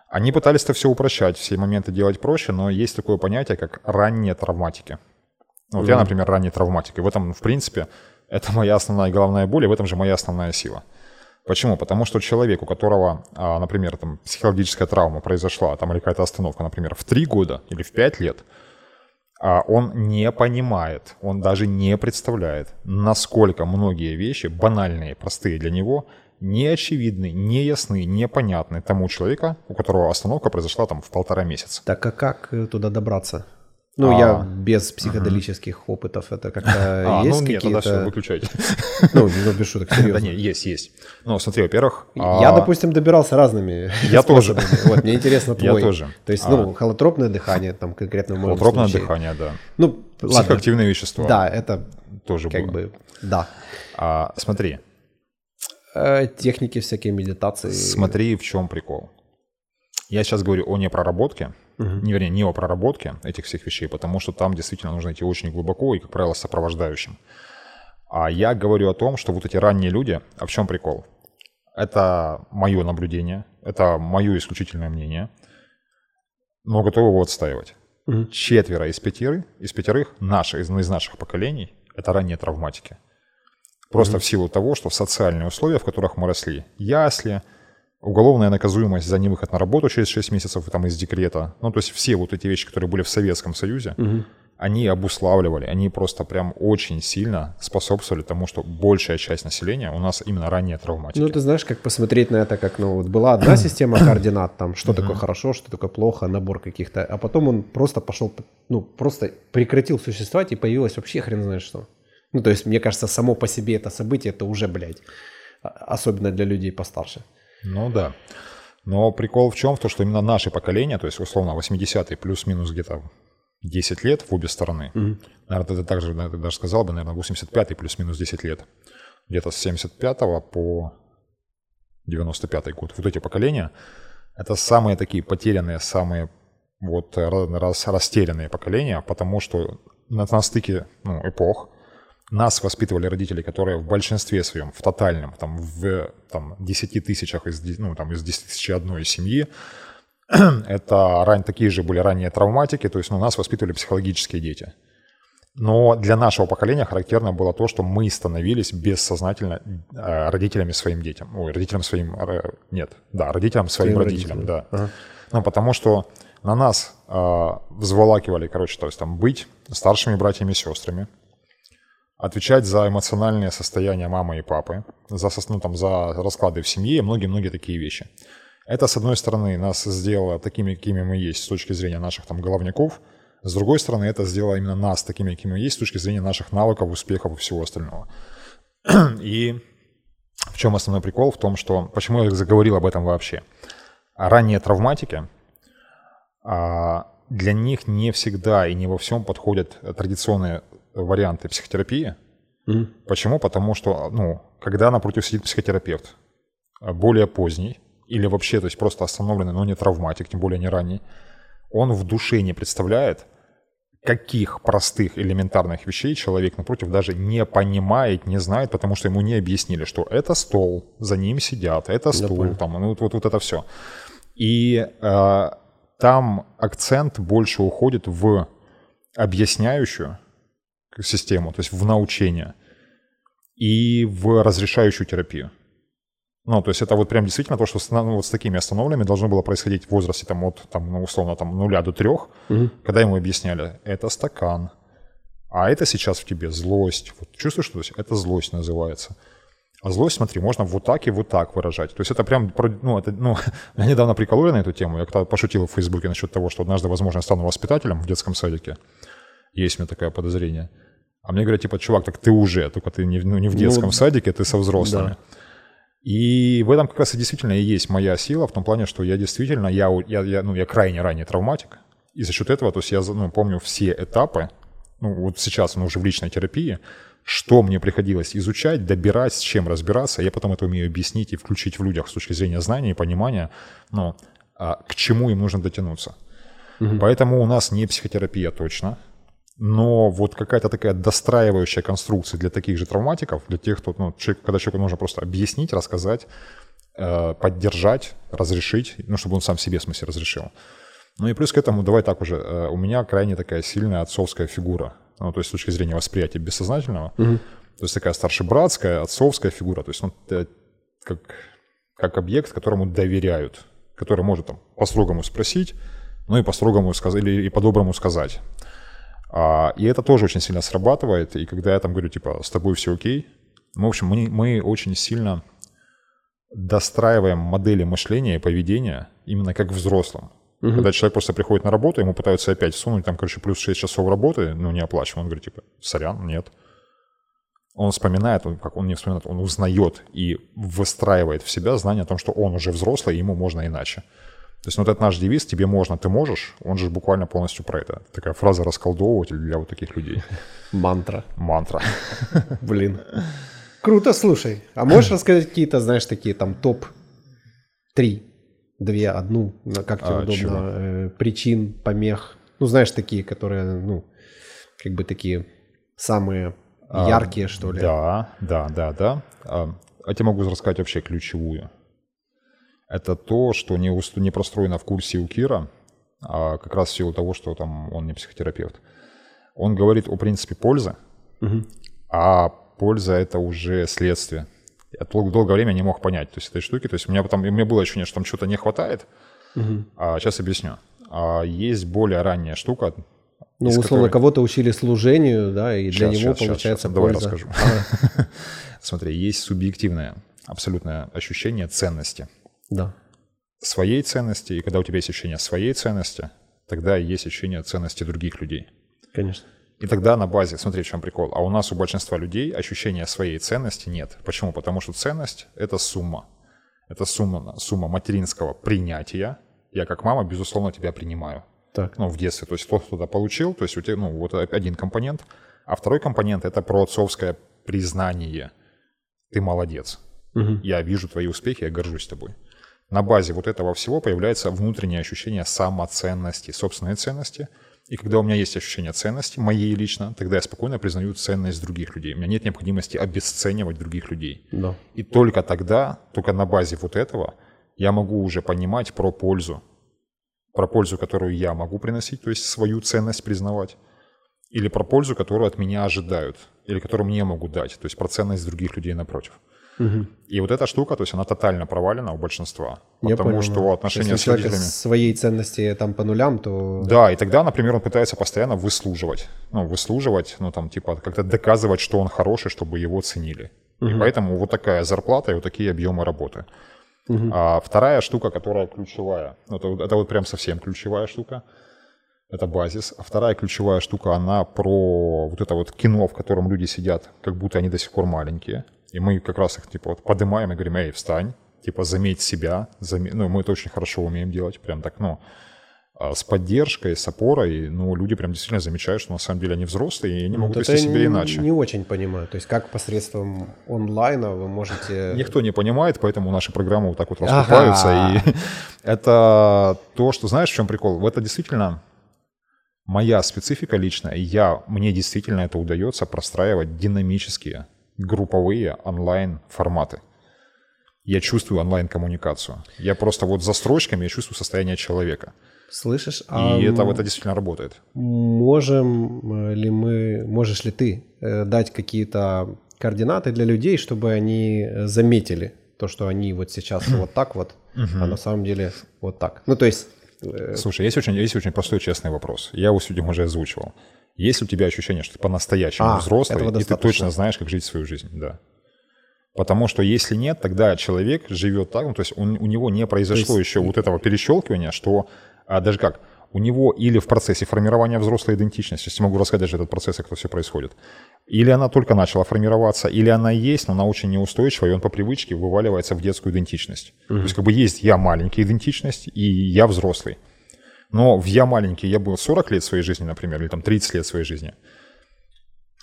Они пытались это все упрощать, все моменты делать проще, но есть такое понятие, как ранние травматики. Ну, Вот я, Мгм. например, ранний травматик, и в этом, в принципе, это моя основная головная боль, и в этом же моя основная сила. Почему? Потому что человек, у которого, а, например, там, психологическая травма произошла, там, или какая-то остановка, например, в 3 года или в 5 лет, он не понимает, он даже не представляет, насколько многие вещи, банальные, простые для него, не очевидны, не ясны, непонятны тому человека, у которого остановка произошла там в полтора месяца. Так а как э, туда добраться? Ну, а, я без психоделических угу. опытов, это как-то <laughs> а, есть ну, нет, тогда все, выключайте. Ну, ну, без шуток, <laughs> серьезно. Да нет, есть, есть. Ну, смотри, во-первых... Я, а... допустим, добирался разными <laughs> Я тоже. Вот, мне интересно твой. Я тоже. То есть, ну, а. холотропное дыхание, там, конкретно в моем Холотропное дыхание, да. Ну, Психоактивные вещества. Да, это... Тоже как бы, да. А, смотри. Э, техники всякие, медитации. Смотри, в чем прикол. Я сейчас говорю о непроработке, угу. не, вернее, не о проработке этих всех вещей, потому что там действительно нужно идти очень глубоко и, как правило, сопровождающим. А я говорю о том, что вот эти ранние люди, а в чем прикол? Это мое наблюдение, это мое исключительное мнение, но готовы его отстаивать. Угу. Четверо из пятерых, из пятерых наших, из, из наших поколений, это ранние травматики. Просто угу. в силу того, что социальные условия, в которых мы росли, ясли, уголовная наказуемость за невыход на работу через 6 месяцев там, из декрета. Ну, то есть все вот эти вещи, которые были в Советском Союзе, угу. они обуславливали, они просто прям очень сильно способствовали тому, что большая часть населения у нас именно ранее травматики. Ну, ты знаешь, как посмотреть на это, как, ну, вот была одна <clears throat> система координат, там, что такое хорошо, что такое плохо, набор каких-то, а потом он просто пошел, ну, просто прекратил существовать и появилось вообще хрен знает что. Ну, то есть, мне кажется, само по себе это событие, это уже, блядь, а, особенно для людей постарше. Ну да. Но прикол в чем? В том, что именно наше поколение, то есть условно 80-е плюс-минус где-то 10 лет в обе стороны. Mm-hmm. Наверное, ты также ты даже сказал бы, наверное, 85-й плюс-минус 10 лет. Где-то с 75 по 95 год. Вот эти поколения, это самые такие потерянные, самые вот раз, растерянные поколения, потому что на, на стыке ну, эпох нас воспитывали родители, которые в большинстве своем, в тотальном, там, в там, 10 тысячах из, ну, там, из 10 тысяч одной семьи, <clears throat> это ран, такие же были ранние травматики, то есть ну, нас воспитывали психологические дети. Но для нашего поколения характерно было то, что мы становились бессознательно э, родителями своим детям. Ой, родителям своим... Э, нет, да, родителям своим, своим родителям, родителям, да. Ага. Ну, потому что на нас э, взволакивали, короче, то есть там быть старшими братьями и сестрами, отвечать за эмоциональное состояние мамы и папы, за, ну, там, за расклады в семье и многие-многие такие вещи. Это, с одной стороны, нас сделало такими, какими мы есть с точки зрения наших там головников, с другой стороны, это сделало именно нас такими, какими мы есть с точки зрения наших навыков, успехов и всего остального. <clears throat> И в чем основной прикол? В том, что... Почему я заговорил об этом вообще? Ранние травматики, а, для них не всегда и не во всем подходят традиционные варианты психотерапии. Mm-hmm. Почему? Потому что, ну, когда напротив сидит психотерапевт, а, более поздний, или вообще, то есть просто остановленный, но не травматик, тем более не ранний, он в душе не представляет, каких простых элементарных вещей человек напротив даже не понимает, не знает, потому что ему не объяснили, что это стол, за ним сидят, это стул, там, ну вот, вот, вот это все. И э, там акцент больше уходит в объясняющую, систему, то есть в научение и в разрешающую терапию. Ну, то есть это вот прям действительно то, что с, ну, вот с такими остановленными должно было происходить в возрасте там от, там, ну, условно, там, нуля до трех, угу. когда ему объясняли, это стакан, а это сейчас в тебе злость. Вот чувствуешь, что это злость называется. А злость, смотри, можно вот так и вот так выражать. То есть это прям, ну, это, ну, <laughs> я недавно прикололи на эту тему. Я когда пошутил в Фейсбуке насчет того, что однажды, возможно, я стану воспитателем в детском садике. Есть у меня такое подозрение. А мне говорят, типа, чувак, так ты уже, только ты не, ну, не в детском ну, садике, ты со взрослыми. Да. И в этом как раз и действительно и есть моя сила, в том плане, что я действительно, я, я, я, ну, я крайне ранний травматик, и за счет этого, то есть я ну, помню все этапы, ну вот сейчас, ну, уже в личной терапии, что мне приходилось изучать, добирать, с чем разбираться, я потом это умею объяснить и включить в людях с точки зрения знания и понимания, ну, а, к чему им нужно дотянуться. Угу. Поэтому у нас не психотерапия точно, но вот какая-то такая достраивающая конструкция для таких же травматиков, для тех, кто, ну, человек, когда человеку нужно просто объяснить, рассказать, э, поддержать, разрешить, ну, чтобы он сам себе, в смысле, разрешил. Ну и плюс к этому, давай так уже, э, у меня крайне такая сильная отцовская фигура, ну, то есть с точки зрения восприятия бессознательного, угу. то есть такая старшебратская, отцовская фигура, то есть ну, как, как объект, которому доверяют, который может там по-строгому спросить, ну и по-строгому сказать, или и по-доброму сказать. А, и это тоже очень сильно срабатывает. И когда я там говорю, типа, с тобой все окей, ну, в общем, мы, мы очень сильно достраиваем модели мышления и поведения именно как взрослым. Угу. Когда человек просто приходит на работу, ему пытаются опять всунуть там, короче, плюс 6 часов работы, ну, не оплачиваем. Он говорит, типа, сорян, нет. Он вспоминает, он, как он не вспоминает, он узнает и выстраивает в себя знание о том, что он уже взрослый, и ему можно иначе. То есть ну, вот этот наш девиз «тебе можно, ты можешь», он же буквально полностью про это. Такая фраза расколдовыватель для вот таких людей. Мантра. Мантра. <laughs> Блин. Круто, слушай. А можешь рассказать какие-то, знаешь, такие там топ-3, две, одну, как тебе а, удобно, э, причин, помех? Ну, знаешь, такие, которые, ну, как бы такие самые а, яркие, что ли? Да, да, да, да. А, я тебе могу рассказать вообще ключевую. Это то, что не, не простроено в курсе у Кира, а как раз в силу того, что там он не психотерапевт. Он говорит о принципе пользы, угу. а польза это уже следствие. Я дол- долгое время не мог понять то есть, этой штуки. То есть у меня, потом, у меня было ощущение, что там что-то не хватает. Угу. А, сейчас объясню. А, есть более ранняя штука. Ну, условно, которой... кого-то учили служению, да, и сейчас, для него сейчас, получается сейчас, польза. Давай расскажу. <laughs> Смотри, есть субъективное абсолютное ощущение ценности. Да. Своей ценности, и когда у тебя есть ощущение своей ценности, тогда есть ощущение ценности других людей. Конечно. И тогда на базе, смотри, в чем прикол. А у нас у большинства людей ощущения своей ценности нет. Почему? Потому что ценность — это сумма. Это сумма, сумма материнского принятия. Я как мама, безусловно, тебя принимаю. Так. Ну, в детстве. То есть тот, кто-то получил, то есть у тебя, ну, вот один компонент. А второй компонент — это про отцовское признание. Ты молодец. Угу. Я вижу твои успехи, я горжусь тобой. На базе вот этого всего появляется внутреннее ощущение самоценности, собственной ценности — и когда у меня есть ощущение ценности, моей лично, тогда я спокойно признаю ценность других людей. У меня нет необходимости обесценивать других людей. Да. И только тогда, только на базе вот этого, я могу уже понимать про пользу. Про пользу, которую я могу приносить, то есть свою ценность признавать. Или про пользу, которую от меня ожидают. Или которую мне могут дать. То есть про ценность других людей напротив. Угу. И вот эта штука, то есть она тотально провалена у большинства. Я потому понял, что отношения Если с родителями... своей ценности там по нулям, то... Да, и тогда, например, он пытается постоянно выслуживать. Ну, выслуживать, ну там типа как-то доказывать, что он хороший, чтобы его ценили. Угу. И поэтому вот такая зарплата и вот такие объемы работы. Угу. А вторая штука, которая ключевая, ну, это, это вот прям совсем ключевая штука, это базис. А вторая ключевая штука, она про вот это вот кино, в котором люди сидят, как будто они до сих пор маленькие. И мы как раз их типа вот поднимаем и говорим, эй, встань, типа заметь себя, заме... ну мы это очень хорошо умеем делать, прям так, ну, а с поддержкой, с опорой, ну, люди прям действительно замечают, что на самом деле они взрослые и они ну, могут вести себя не, иначе. не очень понимаю. То есть как посредством онлайна вы можете... Никто не понимает, поэтому наши программы вот так вот раскупаются. Ага. И <laughs> это то, что, знаешь, в чем прикол? Это действительно моя специфика личная. Я, мне действительно это удается простраивать динамические групповые онлайн-форматы. Я чувствую онлайн-коммуникацию. Я просто вот за строчками я чувствую состояние человека. Слышишь? И а это, это действительно работает. Можем э, ли мы, можешь ли ты э, дать какие-то координаты для людей, чтобы они заметили то, что они вот сейчас <clears throat> вот так вот, а на самом деле вот так. Ну, то есть... Э, Слушай, есть очень, есть очень простой честный вопрос. Я его сегодня уже озвучивал. Есть у тебя ощущение, что ты по-настоящему а, взрослый, и ты точно знаешь, как жить свою жизнь, да. Потому что если нет, тогда человек живет так, ну, то есть он, у него не произошло есть... еще вот этого перещелкивания, что а, даже как, у него или в процессе формирования взрослой идентичности, если могу рассказать даже этот процесс, как это все происходит, или она только начала формироваться, или она есть, но она очень неустойчива, и он по привычке вываливается в детскую идентичность. Угу. То есть как бы есть я маленькая идентичность, и я взрослый. Но в «Я маленький» я был 40 лет своей жизни, например, или там 30 лет своей жизни.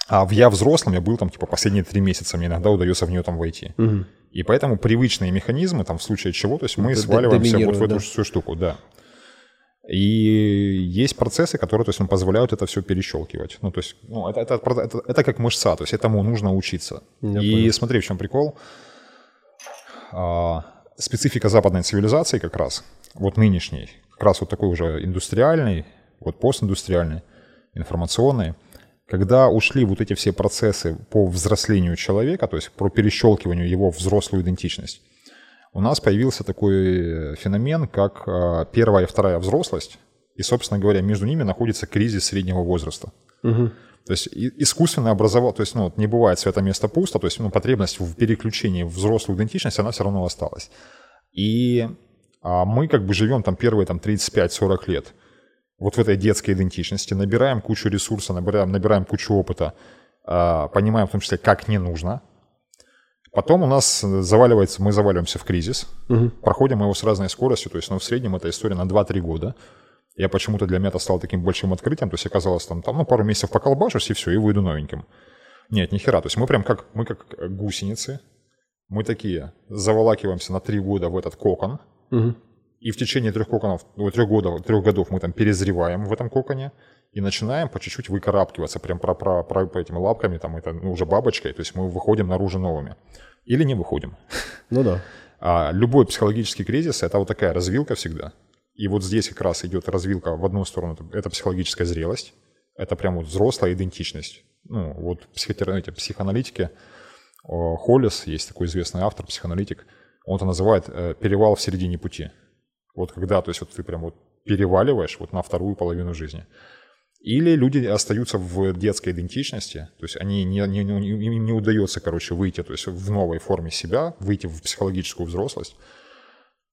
А в «Я взрослым» я был там типа последние три месяца, мне иногда удается в нее там войти. Угу. И поэтому привычные механизмы, там в случае чего, то есть мы сваливаемся вот в эту да? всю штуку, да. И есть процессы, которые, то есть, позволяют это все перещелкивать. Ну, то есть, ну, это, это, это, это как мышца, то есть этому нужно учиться. Я и понял. смотри, в чем прикол. А, специфика западной цивилизации как раз, вот нынешней, как раз вот такой уже индустриальный, вот постиндустриальный, информационный, когда ушли вот эти все процессы по взрослению человека, то есть про перещелкиванию его взрослую идентичность, у нас появился такой феномен, как а, первая и вторая взрослость, И, собственно говоря, между ними находится кризис среднего возраста. Угу. То есть искусственно образовал, то есть ну, не бывает свято место пусто, то есть ну, потребность в переключении в взрослую идентичность, она все равно осталась. И а мы как бы живем там первые там 35-40 лет вот в этой детской идентичности, набираем кучу ресурсов, набираем, набираем кучу опыта, а, понимаем в том числе, как не нужно. Потом у нас заваливается, мы заваливаемся в кризис, угу. проходим его с разной скоростью, то есть ну, в среднем эта история на 2-3 года. Я почему-то для меня это стало таким большим открытием, то есть оказалось там, там ну, пару месяцев поколбашусь и все, и выйду новеньким. Нет, ни хера, то есть мы прям как, мы как гусеницы, мы такие заволакиваемся на 3 года в этот кокон, угу. И в течение трех коконов, ну, трех годов, трех годов мы там перезреваем в этом коконе, и начинаем по чуть-чуть выкарабкиваться прям про, про, про, по этими лапками, там это ну, уже бабочкой, то есть мы выходим наружу новыми. Или не выходим. Ну да. А любой психологический кризис – это вот такая развилка всегда. И вот здесь как раз идет развилка в одну сторону, это психологическая зрелость, это прям вот взрослая идентичность. Ну, вот психотерапевты, психоаналитики, Холлис, есть такой известный автор, психоаналитик, он это называет э, перевал в середине пути. Вот когда, то есть вот ты прям вот переваливаешь вот на вторую половину жизни. Или люди остаются в детской идентичности, то есть они не, не, не, им не удается, короче, выйти то есть в новой форме себя, выйти в психологическую взрослость.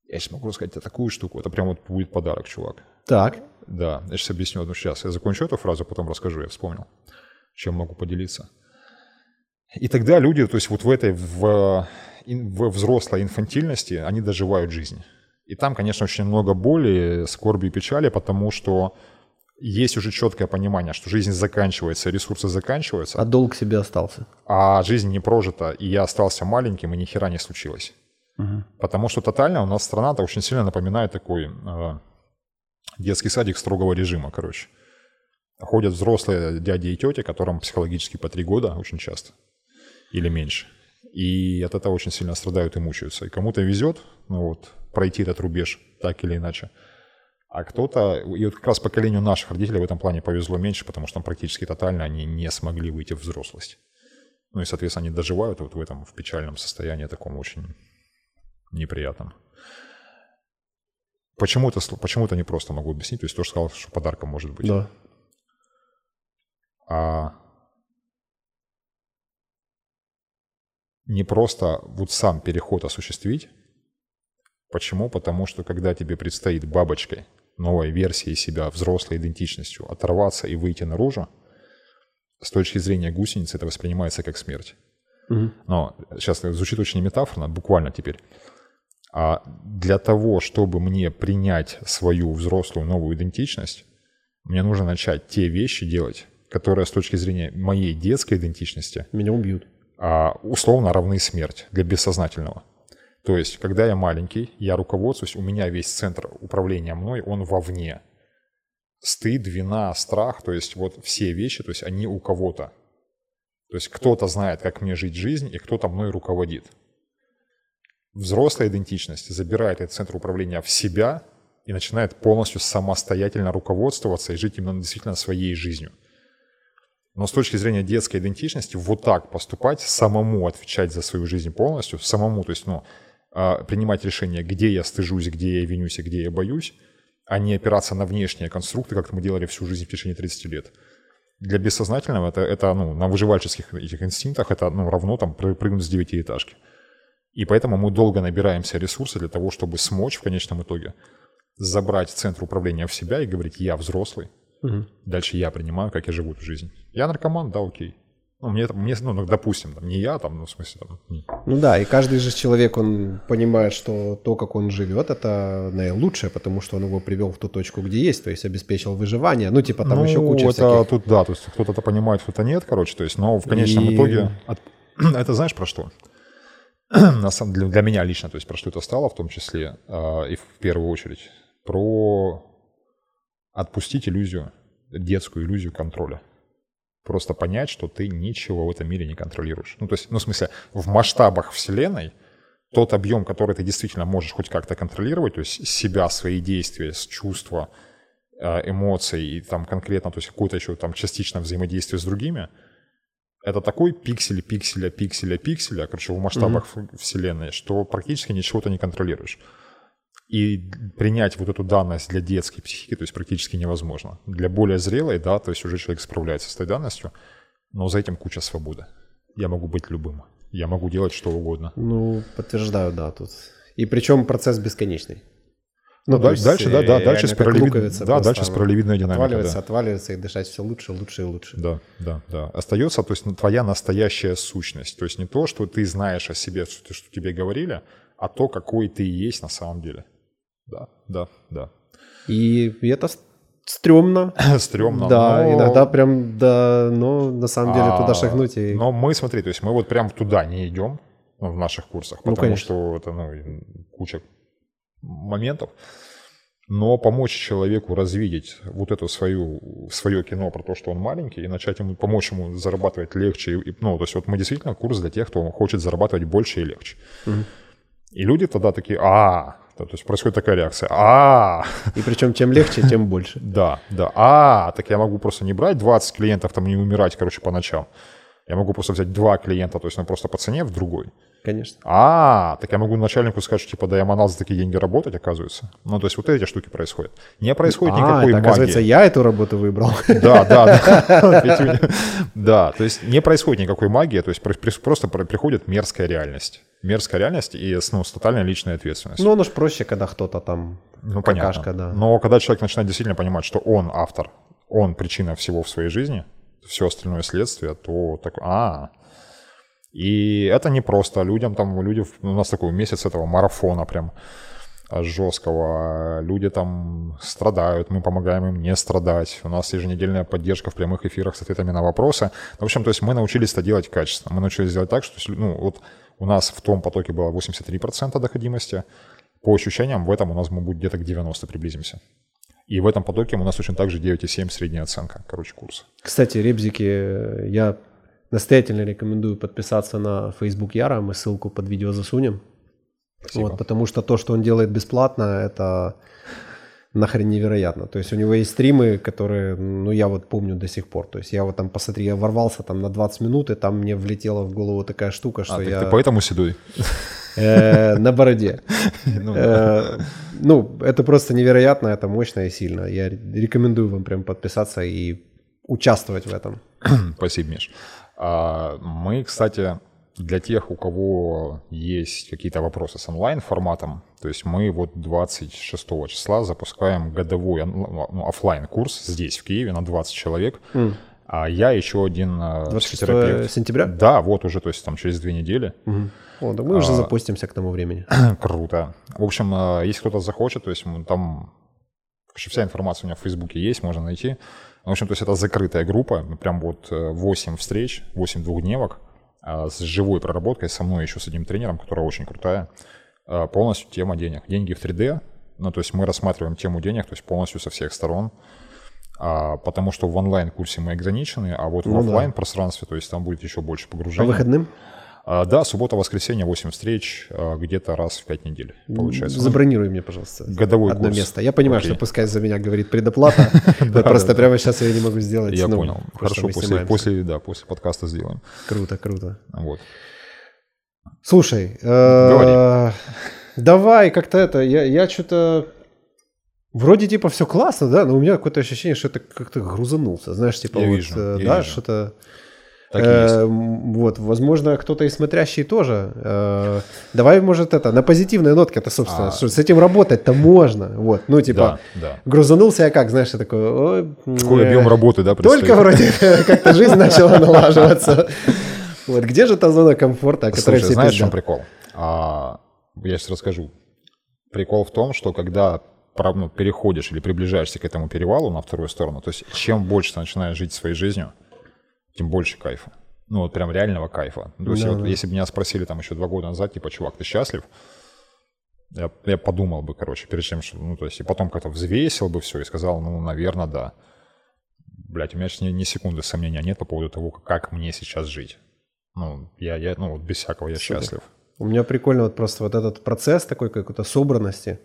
Я сейчас могу сказать такую штуку, это прям вот будет подарок, чувак. Так. Да, я сейчас объясню одну сейчас. Я закончу эту фразу, потом расскажу, я вспомнил, чем могу поделиться. И тогда люди, то есть вот в этой, в, в взрослой инфантильности, они доживают жизнь. И там, конечно, очень много боли, скорби и печали, потому что есть уже четкое понимание, что жизнь заканчивается, ресурсы заканчиваются. А долг себе остался. А жизнь не прожита, и я остался маленьким, и ни хера не случилось. Угу. Потому что тотально у нас страна-то очень сильно напоминает такой э, детский садик строгого режима, короче. Ходят взрослые дяди и тети, которым психологически по три года очень часто. Или меньше. И от этого очень сильно страдают и мучаются. И кому-то везет, ну вот, пройти этот рубеж так или иначе. А кто-то, и вот как раз поколению наших родителей в этом плане повезло меньше, потому что там практически тотально они не смогли выйти в взрослость. Ну и, соответственно, они доживают вот в этом, в печальном состоянии таком очень неприятном. Почему это, почему это не просто могу объяснить? То есть тоже сказал, что подарком может быть. Да. А не просто вот сам переход осуществить. Почему? Потому что когда тебе предстоит бабочкой новой версией себя, взрослой идентичностью, оторваться и выйти наружу, с точки зрения гусеницы это воспринимается как смерть. Угу. Но сейчас звучит очень метафорно, буквально теперь. А для того, чтобы мне принять свою взрослую новую идентичность, мне нужно начать те вещи делать, которые с точки зрения моей детской идентичности... Меня убьют. А, условно равны смерть для бессознательного. То есть, когда я маленький, я руководствуюсь, у меня весь центр управления мной, он вовне. Стыд, вина, страх, то есть вот все вещи, то есть они у кого-то. То есть кто-то знает, как мне жить жизнь, и кто-то мной руководит. Взрослая идентичность забирает этот центр управления в себя и начинает полностью самостоятельно руководствоваться и жить именно действительно своей жизнью. Но с точки зрения детской идентичности, вот так поступать, самому отвечать за свою жизнь полностью, самому, то есть, ну, а, принимать решение, где я стыжусь, где я винюсь и где я боюсь, а не опираться на внешние конструкты, как мы делали всю жизнь в течение 30 лет. Для бессознательного это, это ну, на выживальческих этих инстинктах это ну, равно там прыгнуть с девятиэтажки. И поэтому мы долго набираемся ресурсы для того, чтобы смочь в конечном итоге забрать центр управления в себя и говорить «я взрослый». Угу. Дальше я принимаю, как я живу эту жизнь. Я наркоман, да, окей. Ну, мне, мне, ну, допустим, там, не я, там, ну, в смысле, там, не. Ну да, и каждый же человек, он понимает, что то, как он живет, это наилучшее, потому что он его привел в ту точку, где есть, то есть обеспечил выживание. Ну, типа, там ну, еще куча это всяких... тут, да, то есть кто-то это понимает, кто-то нет, короче, то есть, но в конечном и... итоге... От... <clears throat> Это знаешь про что? <clears throat> На самом деле, для меня лично, то есть, про что это стало в том числе, э, и в первую очередь, про отпустить иллюзию, детскую иллюзию контроля просто понять, что ты ничего в этом мире не контролируешь. Ну, то есть, ну, в смысле, в масштабах Вселенной тот объем, который ты действительно можешь хоть как-то контролировать, то есть себя, свои действия, чувства, э, эмоции и там конкретно, то есть какое-то еще там частичное взаимодействие с другими, это такой пиксель, пикселя, пикселя, пикселя, короче, в масштабах mm-hmm. Вселенной, что практически ничего ты не контролируешь. И принять вот эту данность для детской психики, то есть практически невозможно. Для более зрелой, да, то есть уже человек справляется с этой данностью, но за этим куча свободы. Я могу быть любым. Я могу делать что угодно. Ну, подтверждаю, да, тут. И причем процесс бесконечный. Ну, дальше, дальше, да, да, дальше спиралевидная, да, дальше спиралевидная динамика. Отваливается, да. отваливается и дышать все лучше, лучше и лучше. Да, да, да. Остается, то есть ну, твоя настоящая сущность. То есть не то, что ты знаешь о себе, что, что тебе говорили, а то, какой ты есть на самом деле. Да, да, да. И это стрёмно. <laughs> стрёмно. Да, но... иногда прям, да, но на самом деле а, туда шагнуть. И... Но мы, смотри, то есть мы вот прям туда не идем ну, в наших курсах, ну, потому ну, что это ну, куча моментов. Но помочь человеку развидеть вот это свою, свое кино про то, что он маленький, и начать ему помочь ему зарабатывать легче. И, ну, то есть вот мы действительно курс для тех, кто хочет зарабатывать больше и легче. Угу. И люди тогда такие, а, то есть происходит такая реакция, а. И причем чем легче, тем больше. <laughs> Да, да, а, так я могу просто не брать 20 клиентов, там не умирать, короче, по ночам. Я могу просто взять два клиента, то есть ну просто по цене в другой. Конечно. А, так я могу начальнику сказать, что типа, да я манал за такие деньги работать, оказывается. Ну, то есть вот эти штуки происходят. Не происходит а, никакой это, оказывается, я эту работу выбрал. <laughs> Да, да, да. <laughs> Да, то есть не происходит никакой магии, то есть просто приходит мерзкая реальность. Мерзкая реальность и ну, с тотальной личной ответственностью. Ну, оно же проще, когда кто-то там ну, понятно. да. Но когда человек начинает действительно понимать, что он автор, он причина всего в своей жизни, все остальное следствие, то так, а, и это не просто людям, там люди, у нас такой месяц этого марафона прям жесткого. Люди там страдают, мы помогаем им не страдать. У нас еженедельная поддержка в прямых эфирах с ответами на вопросы. В общем, то есть мы научились это делать качественно. Мы научились делать так, что ну, вот у нас в том потоке было 83% доходимости. По ощущениям, в этом у нас мы будет где-то к 90 приблизимся. И в этом потоке у нас точно так же 9,7 средняя оценка, короче, курса. Кстати, ребзики, я Настоятельно рекомендую подписаться на Facebook Яра, мы ссылку под видео засунем. Вот, потому что то, что он делает бесплатно, это нахрен невероятно. То есть у него есть стримы, которые, ну, я вот помню до сих пор. То есть я вот там, посмотри, я ворвался там на 20 минут, и там мне влетела в голову такая штука, что а, я... ты поэтому седой? <laughs> Э, на бороде. <laughs> Ну, э, ну, это просто невероятно, это мощно и сильно. Я рекомендую вам прям подписаться и участвовать в этом. <clears throat> Спасибо, Миш. А, мы, кстати, для тех, у кого есть какие-то вопросы с онлайн-форматом, то есть мы вот 26 числа запускаем годовой ну, офлайн курс здесь, в Киеве, на 20 человек. Mm. А я еще один 26 терапевт. сентября? Да, вот уже, то есть там через две недели. Угу. О, да мы а, уже запустимся к тому времени. <clears throat> Круто. В общем, а, если кто-то захочет, то есть там вся информация у меня в Фейсбуке есть, можно найти. В общем, то есть это закрытая группа, прям вот 8 э, встреч, 8 двухдневок с живой проработкой, со мной еще с одним тренером, которая очень крутая. А, полностью тема денег. Деньги в 3D, ну, то есть мы рассматриваем тему денег, то есть полностью со всех сторон. А, потому что в онлайн-курсе мы ограничены, а вот ну, в офлайн пространстве, то есть там будет еще больше погружения. По выходным? А, да, суббота, воскресенье, 8 встреч, а, где-то раз в 5 недель, получается. Забронируй мне, пожалуйста, годовой одно курс. место. Я понимаю, Окей. что пускай за меня говорит предоплата, <laughs> просто прямо сейчас я не могу сделать. Я ну, понял. Хорошо, после, да, после подкаста сделаем. Круто, круто. Вот. Слушай, э, давай как-то это, я, что-то... Вроде типа все классно, да, но у меня какое-то ощущение, что это как-то грузанулся, знаешь, типа я вот, вижу, э, да, что-то так э, вот, возможно, кто-то и смотрящий тоже. Э, давай, может, это, на позитивной нотке-то, собственно, а... что с этим работать-то можно. Вот, ну, типа, да, да. грузанулся я как, знаешь, я такой... Ой, Какой э, объем работы, да, Только вроде <laughs> <laughs> как-то жизнь начала налаживаться. Вот, где же та зона комфорта, о которой все знаешь, в чем прикол? А, я сейчас расскажу. Прикол в том, что когда ну, переходишь или приближаешься к этому перевалу на вторую сторону, то есть чем больше ты начинаешь жить своей жизнью, тем больше кайфа. Ну, вот прям реального кайфа. То есть, да, вот, да. если бы меня спросили там еще два года назад, типа, чувак, ты счастлив? Я, я подумал бы, короче, перед чем, что, ну, то есть, и потом как-то взвесил бы все и сказал, ну, наверное, да. Блять, у меня сейчас ни, ни секунды сомнения нет по поводу того, как мне сейчас жить. Ну, я, я ну, вот без всякого я Супер. счастлив. У меня прикольно вот просто вот этот процесс такой какой-то собранности.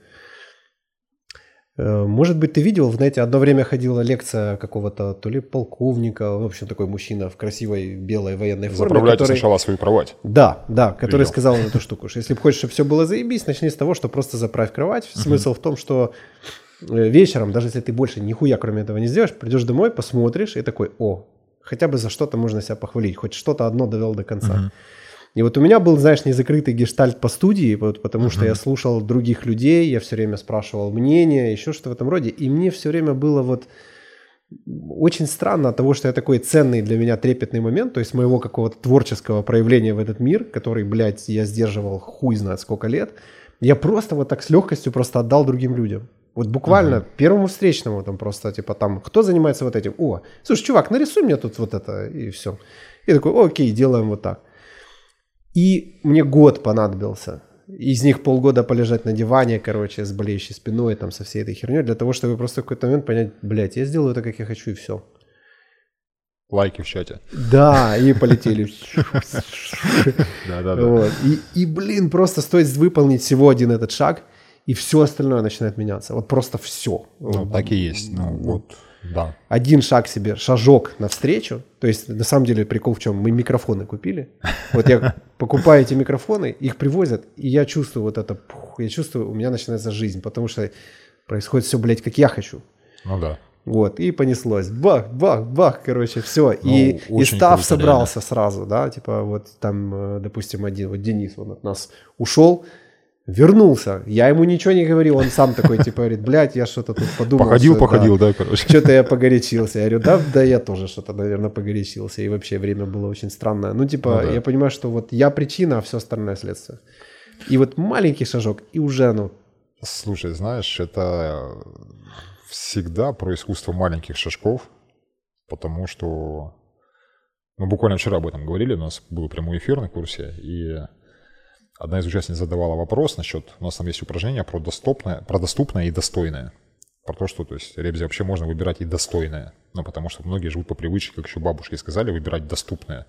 Э, может быть, ты видел, знаете, одно время ходила лекция какого-то то ли полковника, в общем, такой мужчина в красивой белой военной форме. Заправляйте который... сначала свою кровать. Да, да, который видел. сказал эту штуку, что если хочешь, чтобы все было заебись, начни с того, что просто заправь кровать. Смысл в том, что э, вечером, даже если ты больше нихуя кроме этого не сделаешь, придешь домой, посмотришь и такой, о, хотя бы за что-то можно себя похвалить, хоть что-то одно довел до конца. Uh-huh. И вот у меня был, знаешь, незакрытый гештальт по студии, вот, потому uh-huh. что я слушал других людей, я все время спрашивал мнение, еще что в этом роде, и мне все время было вот очень странно от того, что я такой ценный для меня трепетный момент, то есть моего какого-то творческого проявления в этот мир, который, блядь, я сдерживал хуй знает сколько лет, я просто вот так с легкостью просто отдал другим людям. Вот буквально uh-huh. первому встречному там просто, типа там, кто занимается вот этим? О, слушай, чувак, нарисуй мне тут вот это, и все. И такой, окей, делаем вот так. И мне год понадобился. Из них полгода полежать на диване, короче, с болеющей спиной, там, со всей этой херней, для того, чтобы просто в какой-то момент понять, блядь, я сделаю это, как я хочу, и все. Лайки в чате. Да, и полетели. Да-да-да. И, блин, просто стоит выполнить всего один этот шаг, и все остальное начинает меняться. Вот просто все. Ну, так и есть. Ну, вот да. Один шаг себе, шажок навстречу. То есть, на самом деле, прикол в чем? Мы микрофоны купили. Вот я покупаю эти микрофоны, их привозят, и я чувствую вот это, я чувствую, у меня начинается жизнь, потому что происходит все, блядь, как я хочу. Ну да. Вот, и понеслось. Бах, бах, бах, короче, все. Ну, и, и став собрался реально. сразу, да, типа вот там, э, допустим, один, вот Денис, он от нас ушел, Вернулся. Я ему ничего не говорил. Он сам такой, типа, говорит, блядь, я что-то тут подумал. Походил, походил, да, короче. Что-то я погорячился. Я говорю, да, да, я тоже что-то, наверное, погорячился. И вообще время было очень странное. Ну, типа, ну, я понимаю, что вот я причина, а все остальное следствие. И вот маленький шажок, и уже, ну... Слушай, знаешь, это всегда про искусство маленьких шажков, потому что мы буквально вчера об этом говорили, у нас был прямой эфир на курсе, и одна из участниц задавала вопрос насчет, у нас там есть упражнение про доступное, про доступное и достойное. Про то, что, то есть, ребзи вообще можно выбирать и достойное. Ну, потому что многие живут по привычке, как еще бабушки сказали, выбирать доступное.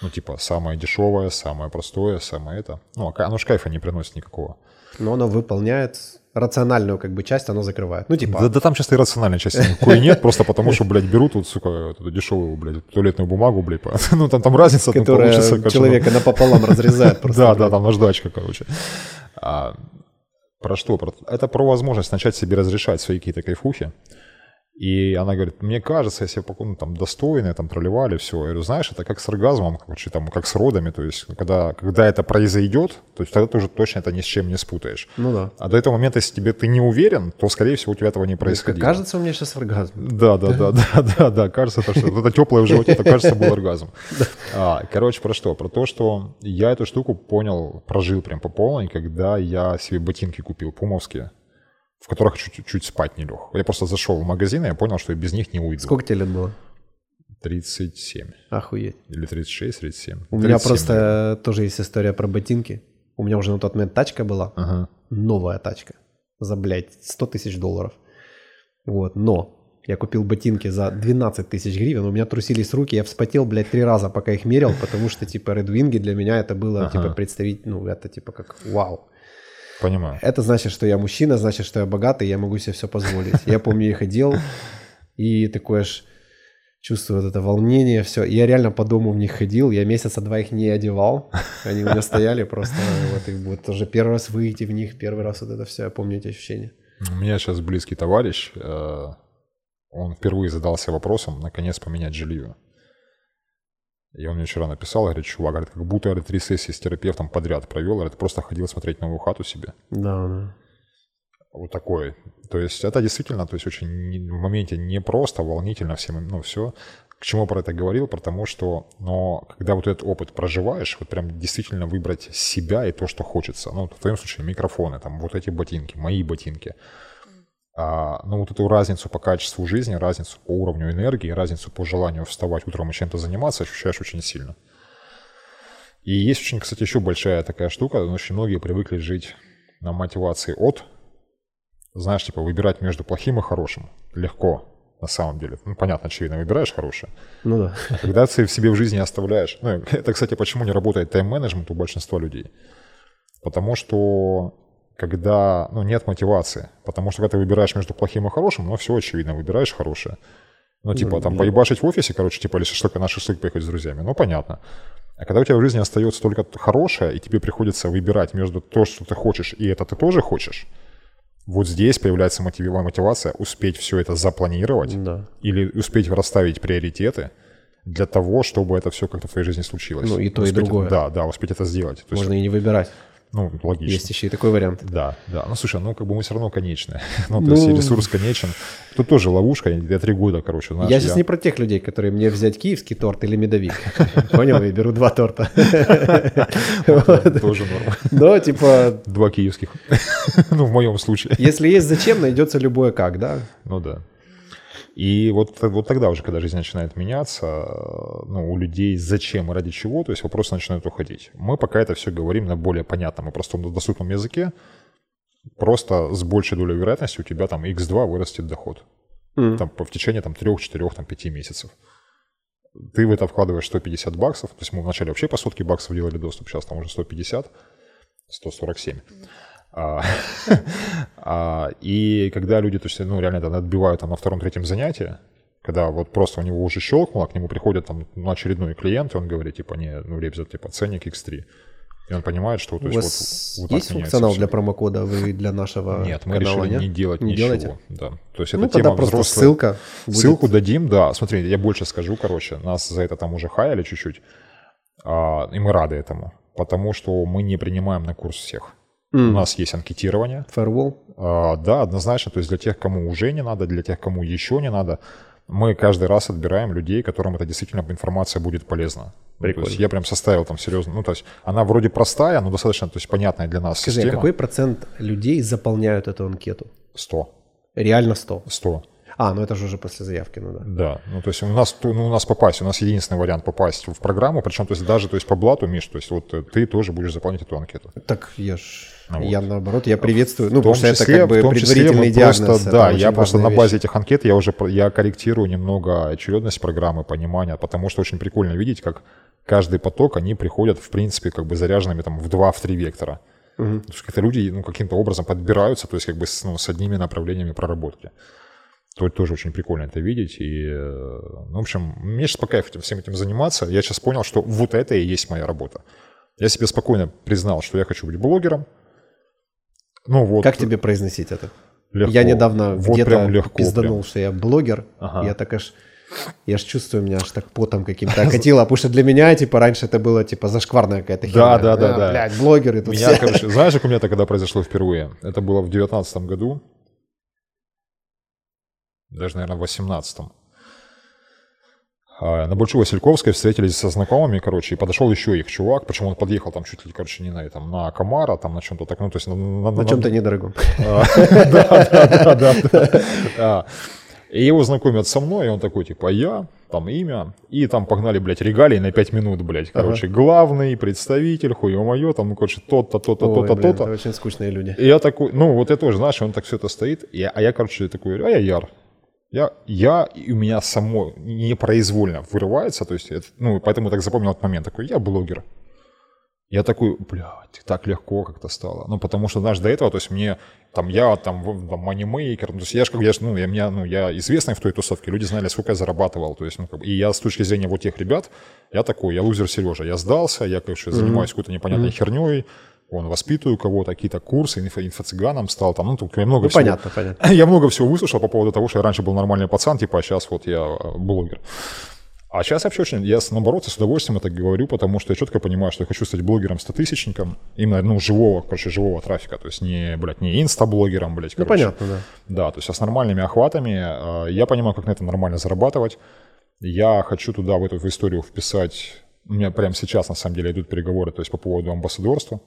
Ну, типа, самое дешевое, самое простое, самое это. Ну, а оно ж кайфа не приносит никакого. Но оно выполняет рациональную как бы часть оно закрывает. Ну, типа... Да, да там часто и рациональной части никакой нет, просто потому что, блядь, берут вот, сука, эту дешевую, блядь, туалетную бумагу, блядь, <laughs> ну, там, там разница Которая там получится. человека напополам разрезает просто. Да, да, там наждачка, короче. А, про что? Это про возможность начать себе разрешать свои какие-то кайфухи. И она говорит, мне кажется, если ну, там достойные, там проливали все. Я говорю, знаешь, это как с оргазмом, короче, там, как с родами. То есть, когда, когда это произойдет, то есть тогда ты уже точно это ни с чем не спутаешь. Ну да. А до этого момента, если тебе ты не уверен, то, скорее всего, у тебя этого не происходило. Кажется, у меня сейчас оргазм. Да, да, да, да, <laughs> да, да. Кажется, что это теплое в животе, это кажется, был оргазм. А, короче, про что? Про то, что я эту штуку понял, прожил прям по полной, когда я себе ботинки купил, пумовские в которых чуть-чуть спать не лег. Я просто зашел в магазин, и я понял, что я без них не уйду. Сколько тебе лет было? 37. Охуеть. Или 36, 37. У 37, меня просто наверное. тоже есть история про ботинки. У меня уже на тот момент тачка была. Ага. Новая тачка. За, блядь, 100 тысяч долларов. Вот, но я купил ботинки за 12 тысяч гривен, у меня трусились руки, я вспотел, блядь, три раза, пока их мерил, потому что, типа, Red Wing для меня это было, ага. типа, представить, ну, это, типа, как вау. Понимаю. Это значит, что я мужчина, значит, что я богатый, я могу себе все позволить. Я помню, я ходил, и такое аж чувствую вот это волнение, все. Я реально по дому в них ходил, я месяца два их не одевал, они у меня стояли просто, вот, и вот тоже первый раз выйти в них, первый раз вот это все, я помню эти ощущения. У меня сейчас близкий товарищ, э, он впервые задался вопросом, наконец, поменять жилье. И он мне вчера написал, говорит, чувак, говорит, как будто говорит, три сессии с терапевтом подряд провел, говорит, просто ходил смотреть новую хату себе. Да, да. Вот такой. То есть это действительно, то есть очень в моменте не просто, волнительно всем, ну все. К чему про это говорил? Потому что, но когда вот этот опыт проживаешь, вот прям действительно выбрать себя и то, что хочется. Ну, в твоем случае микрофоны, там вот эти ботинки, мои ботинки – ну, вот эту разницу по качеству жизни, разницу по уровню энергии, разницу по желанию вставать утром и чем-то заниматься ощущаешь очень сильно. И есть очень, кстати, еще большая такая штука, очень многие привыкли жить на мотивации от, знаешь, типа выбирать между плохим и хорошим. Легко, на самом деле. Ну, понятно, очевидно, выбираешь хорошее. Ну да. А когда ты в себе в жизни оставляешь... Ну, <laughs> это, кстати, почему не работает тайм-менеджмент у большинства людей. Потому что когда ну, нет мотивации. Потому что когда ты выбираешь между плохим и хорошим, ну, все очевидно, выбираешь хорошее. Ну, типа, Ну, там, да. поебашить в офисе, короче, типа, или шашлык на шашлык поехать с друзьями, ну, понятно. А когда у тебя в жизни остается только хорошее, и тебе приходится выбирать между то, что ты хочешь, и это ты тоже хочешь, вот здесь появляется мотивировая мотивация успеть все это запланировать Да. или успеть расставить приоритеты для того, чтобы это все как-то в твоей жизни случилось. Ну, и то, и Успеть- другое. Да, да, успеть это сделать. То есть, Можно и не выбирать. Ну, логично. Есть еще и такой вариант. Да, да. Ну, слушай, ну, как бы мы все равно конечны. <laughs> ну, то Ну, есть ресурс конечен. Тут тоже ловушка, я три года, короче, знаешь. я сейчас не про тех людей, которые мне взять киевский торт или медовик. <laughs> Понял? Я беру два торта. <laughs> Тоже норма. Но, типа, Два киевских. ну, в моем случае. если есть зачем, найдется любое как, да? Ну, да. И вот, вот тогда уже, когда жизнь начинает меняться, ну, у людей зачем и ради чего, то есть вопросы начинают уходить. Мы пока это все говорим на более понятном и простом доступном языке, просто с большей долей вероятности у тебя там x2 вырастет доход. М. Там, в течение там, 3, 4, там, 5 месяцев. Ты в это вкладываешь 150 баксов, то есть мы вначале вообще по сотке баксов делали доступ, сейчас там уже 150, 147. А, а, <laughs> и когда люди, то есть, ну, реально это отбивают там на втором-третьем занятии, когда вот просто у него уже щелкнуло, к нему приходит там ну, очередной клиент, и он говорит, типа, не, ну, ребят, типа, ценник X3. И он понимает, что то У есть, вас вот, вот есть функционал всё. для промокода вы для нашего <laughs> Нет, мы канала, решили нет? не делать Не ничего. делаете? Да. То есть это Ну, тема просто взрослая. ссылка. будет. Ссылку дадим, да. Смотри, я больше скажу, короче, нас за это там уже хаяли чуть-чуть, а, и мы рады этому, потому что мы не принимаем на курс всех. М. У нас есть анкетирование, Firewall. а, да, однозначно, то есть для тех, кому уже не надо, для тех, кому еще не надо, мы каждый раз отбираем людей, которым эта действительно информация будет полезна. Ну, то есть Прикольно. я прям составил там серьезно, ну то есть она вроде простая, но достаточно, то есть понятная для нас Скажи, а система. какой процент людей заполняют эту анкету? 100. Реально 100. 100. А, ну это же уже после заявки, ну да. Да, ну то есть у нас, ну, у нас попасть, у нас единственный вариант попасть в программу, причем то есть даже то есть по блату, Миш, то есть вот э, ты тоже будешь заполнять эту анкету. Так я ж, вот. я наоборот, я приветствую, ну В том потому что это числе- как бы в том числе предварительный диагноз. Просто, да, я просто на базе вещь. этих анкет я уже я корректирую немного очередность программы, понимания, потому что очень прикольно видеть, как каждый поток, они приходят, в принципе, как бы заряженными там в 2-3 вектора. Мгм. То есть как-то люди ну, каким-то образом подбираются, то есть как бы с, ну, с одними направлениями проработки. То тоже очень прикольно это видеть. И, э, ну, в общем, мне сейчас по кайфу этим- всем этим заниматься. Я сейчас понял, что вот это и есть моя работа. Я себе спокойно признал, что я хочу быть блогером. Ну вот. Как тебе произносить это? легко. Я недавно вот где-то легко, пизданул, прям. что я блогер. Ага. Я так аж... Я ж чувствую, меня аж так потом каким-то <laughs> окатило, потому что для меня, типа, раньше это было, типа, зашкварная какая-то Да, херня. да, да, А, да. Блядь, блогеры тут Меня, все. короче, <laughs> знаешь, как у меня это когда произошло впервые? Это было в девятнадцатом году. Даже, наверное, в восемнадцатом. А, На Большой Васильковской встретились со знакомыми, короче, и подошел еще их чувак, причем он подъехал там чуть ли, короче, не на этом, на Комара, там на чем-то так, ну, то есть на, на- На чем-то недорогом. А, <laughs> Да, да, да, да, да. И его знакомят со мной, и он такой, типа, я, там имя, и там погнали, блядь, регалии на 5 минут, блядь. Короче, главный представитель, хуё-моё, там, ну, короче, тот-то, то-то, Ой, то-то, блин, то-то. это очень скучные люди. И я такой, ну, вот я тоже, знаешь, он так все это стоит, и а я, короче, такой, а я Яр. Я, я, и у меня само непроизвольно вырывается, то есть, это, ну, поэтому так запомнил этот момент, такой, я блогер. Я такой, блядь, так легко как-то стало. Ну, потому что, знаешь, до этого, то есть мне, там, я, там, там, манимейкер, то есть я же, как, я, ж, ну, я, меня, ну, я известный в той тусовке, люди знали, сколько я зарабатывал, то есть, ну, как и я с точки зрения вот тех ребят, я такой, я лузер Сережа, я сдался, я, конечно, занимаюсь какой-то непонятной херней, он воспитываю кого-то, какие-то курсы, инфо, инфо-цыганом стал, там, ну, тут я много Ну, всего. понятно, понятно. <laughs> Я много всего выслушал по поводу того, что я раньше был нормальный пацан, типа, а сейчас вот я э, блогер. А сейчас вообще очень, я наоборот с удовольствием это говорю, потому что я четко понимаю, что я хочу стать блогером стотысячником, именно, ну, живого, короче, живого трафика, то есть не, блядь, не инста-блогером, блядь, Ну, короче. понятно, да. Да, то есть а с нормальными охватами. э, Я понимаю, как на этом нормально зарабатывать. Я хочу туда, в эту в историю вписать... У меня прямо сейчас, на самом деле, идут переговоры то есть по поводу амбассадорства.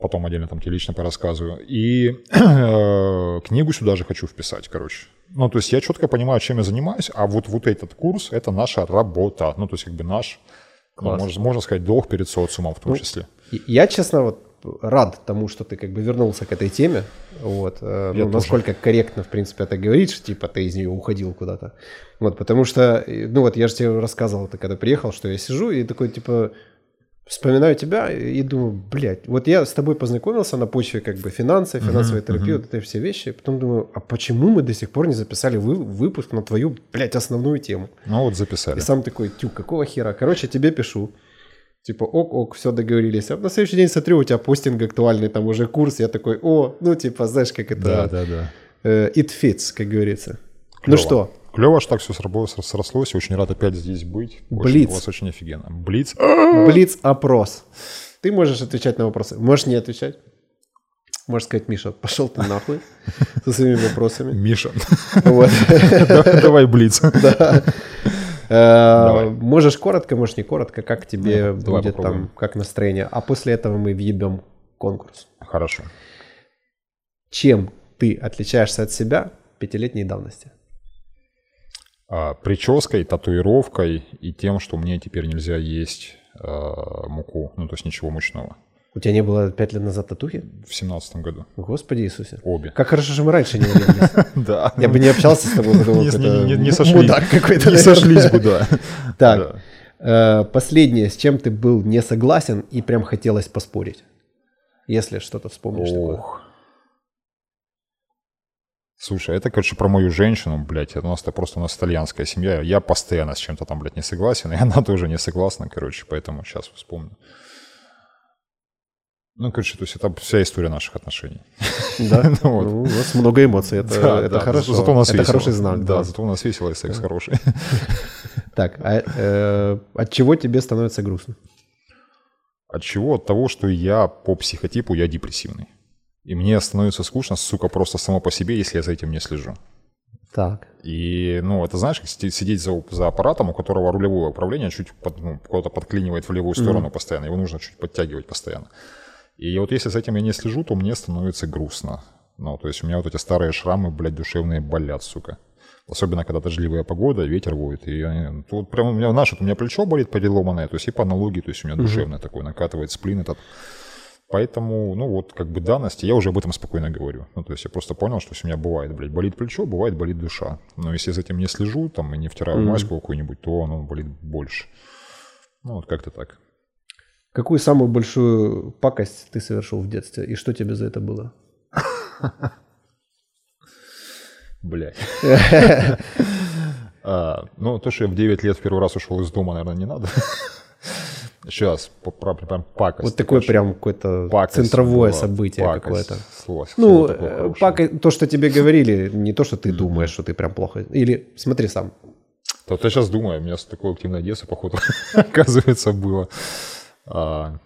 Потом отдельно там тебе лично порассказываю. И <clears throat> э, книгу сюда же хочу вписать, короче. Ну, то есть я четко понимаю, чем я занимаюсь, а вот, вот этот курс – это наша работа. Ну, то есть как бы наш, ну, можно, можно сказать, долг перед социумом в том Ну, числе. Я, честно, вот рад тому, что ты как бы вернулся к этой теме. Вот, э, Я ну, тоже. насколько корректно, в принципе, это говоришь, типа ты из нее уходил куда-то. Вот, потому что, э, ну вот я же тебе рассказывал, ты когда приехал, что я сижу и такой, типа, вспоминаю тебя и думаю, блядь, вот я с тобой познакомился на почве как бы финансы, финансовой Мгм, терапии, мгм. вот это все вещи. Потом думаю, а почему мы до сих пор не записали вы- выпуск на твою, блядь, основную тему? Ну вот И записали. сам такой, тю, какого хера? Короче, тебе пишу. Типа, ок-ок, все договорились. А на следующий день смотрю, у тебя постинг актуальный, там уже курс. Я такой, о, ну типа, знаешь, как это... Да, да, да. э, it fits, как говорится. Ну Клёво. что, Клево, что так все срослось. Очень рад опять здесь быть. Очень- Блиц. У вас очень офигенно. Блиц. Блиц-опрос. Ты можешь отвечать на вопросы, можешь не отвечать. Можешь сказать, Миша, пошел ты нахуй со своими вопросами. Миша. Вот. Давай- блиц. Да. Э, Давай. Можешь коротко, можешь не коротко, как тебе Ну, будет там, как настроение. А после этого мы въебем конкурс. Хорошо. Чем ты отличаешься от себя пятилетней давности? А, Прической, татуировкой и тем, что мне теперь нельзя есть а, муку. Ну, то есть ничего мучного. У тебя не было пять лет назад татухи? В семнадцатом году. Господи Иисусе. Обе. Как хорошо, что мы раньше не увиделись. <laughs> Да. Я бы не общался с тобой, потому Не- что не- сошлись. мудак какой-то. Не сошлись бы, да. <laughs> Так, э, последнее, с чем ты был не согласен и прям хотелось поспорить? Если что-то вспомнишь такое. Слушай, это, короче, про мою женщину, блядь. Это у нас это просто у нас итальянская семья. Я постоянно с чем-то там, блядь, не согласен, и <laughs> она тоже не согласна, короче, поэтому сейчас вспомню. Ну, короче, то есть это вся история наших отношений. Да? <laughs> Ну вот. Ну, у вас много эмоций, это, Да, это да, хорошо. Зато у нас это весело. хороший знак. Да, Да. зато у нас весело и секс хороший. <laughs> Так, а, э, от чего тебе становится грустно? От чего? От того, что я по психотипу, я депрессивный. И мне становится скучно, сука, просто само по себе, если я за этим не слежу. Так. И, ну, это знаешь, как сидеть за, за аппаратом, у которого рулевое управление чуть под, ну, куда-то подклинивает в левую сторону постоянно, его нужно чуть подтягивать постоянно. И вот если за этим я не слежу, то мне становится грустно. Ну, то есть у меня вот эти старые шрамы, блядь, душевные болят, сука. Особенно, когда дождливая погода, ветер воет. И они- тут прям у меня, знаешь, вот у меня плечо болит переломанное, то есть и по аналогии, то есть у меня душевное такое, накатывает сплин этот. Поэтому, ну вот, как бы данности, я уже об этом спокойно говорю. Ну, то есть я просто понял, что у меня бывает, блядь, болит плечо, бывает болит душа. Но если я за этим не слежу, там, и не втираю маску какую-нибудь, то оно болит больше. Ну, вот как-то так. Какую самую большую пакость ты совершил в детстве? И что тебе за это было? Блядь. <laughs> А, Ну, то, что я в 9 лет в первый раз ушел из дома, наверное, не надо. Сейчас, про прям пакость. Вот такое прям какое-то пакость центровое была, событие пакость. какое-то. Слово- Ну, э, пака- то, что тебе говорили, не то, что ты думаешь, что ты прям плохо. Или смотри сам. Вот я сейчас думаю, у меня с такое активное детство, походу, <laughs> оказывается, было. А,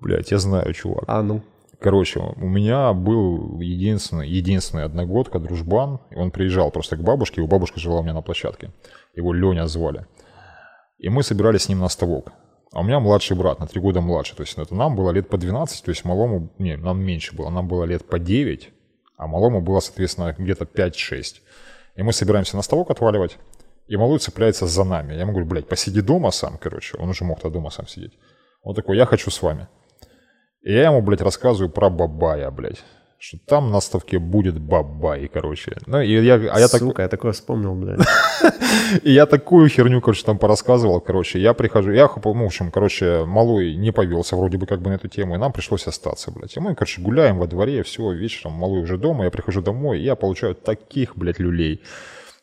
Блядь, я знаю, чувак. А ну. Короче, у меня был единственный, единственный одногодка, дружбан. И он приезжал просто к бабушке, его бабушка жила у меня на площадке. Его Леня звали. И мы собирались с ним на ставок. А у меня младший брат, на три года младше. То есть это нам было лет по 12, то есть малому, не, нам меньше было, нам было лет по 9, а малому было, соответственно, где-то 5-6. И мы собираемся на ставок отваливать, и малой цепляется за нами. Я ему говорю, блядь, посиди дома сам, короче. Он уже мог тогда дома сам сидеть. Он такой, я хочу с вами. И я ему, блядь, рассказываю про Бабая, блядь. Что там на ставке будет Бабай, короче. Ну, и я, а я так, Сука, я такое вспомнил, блядь. <laughs> и я такую херню, короче, там порассказывал, короче. Я прихожу, я, ну, в общем, короче, малой не повелся вроде бы как бы на эту тему, и нам пришлось остаться, блядь. И мы, короче, гуляем во дворе, все, вечером малой уже дома, я прихожу домой, и я получаю таких, блядь, люлей.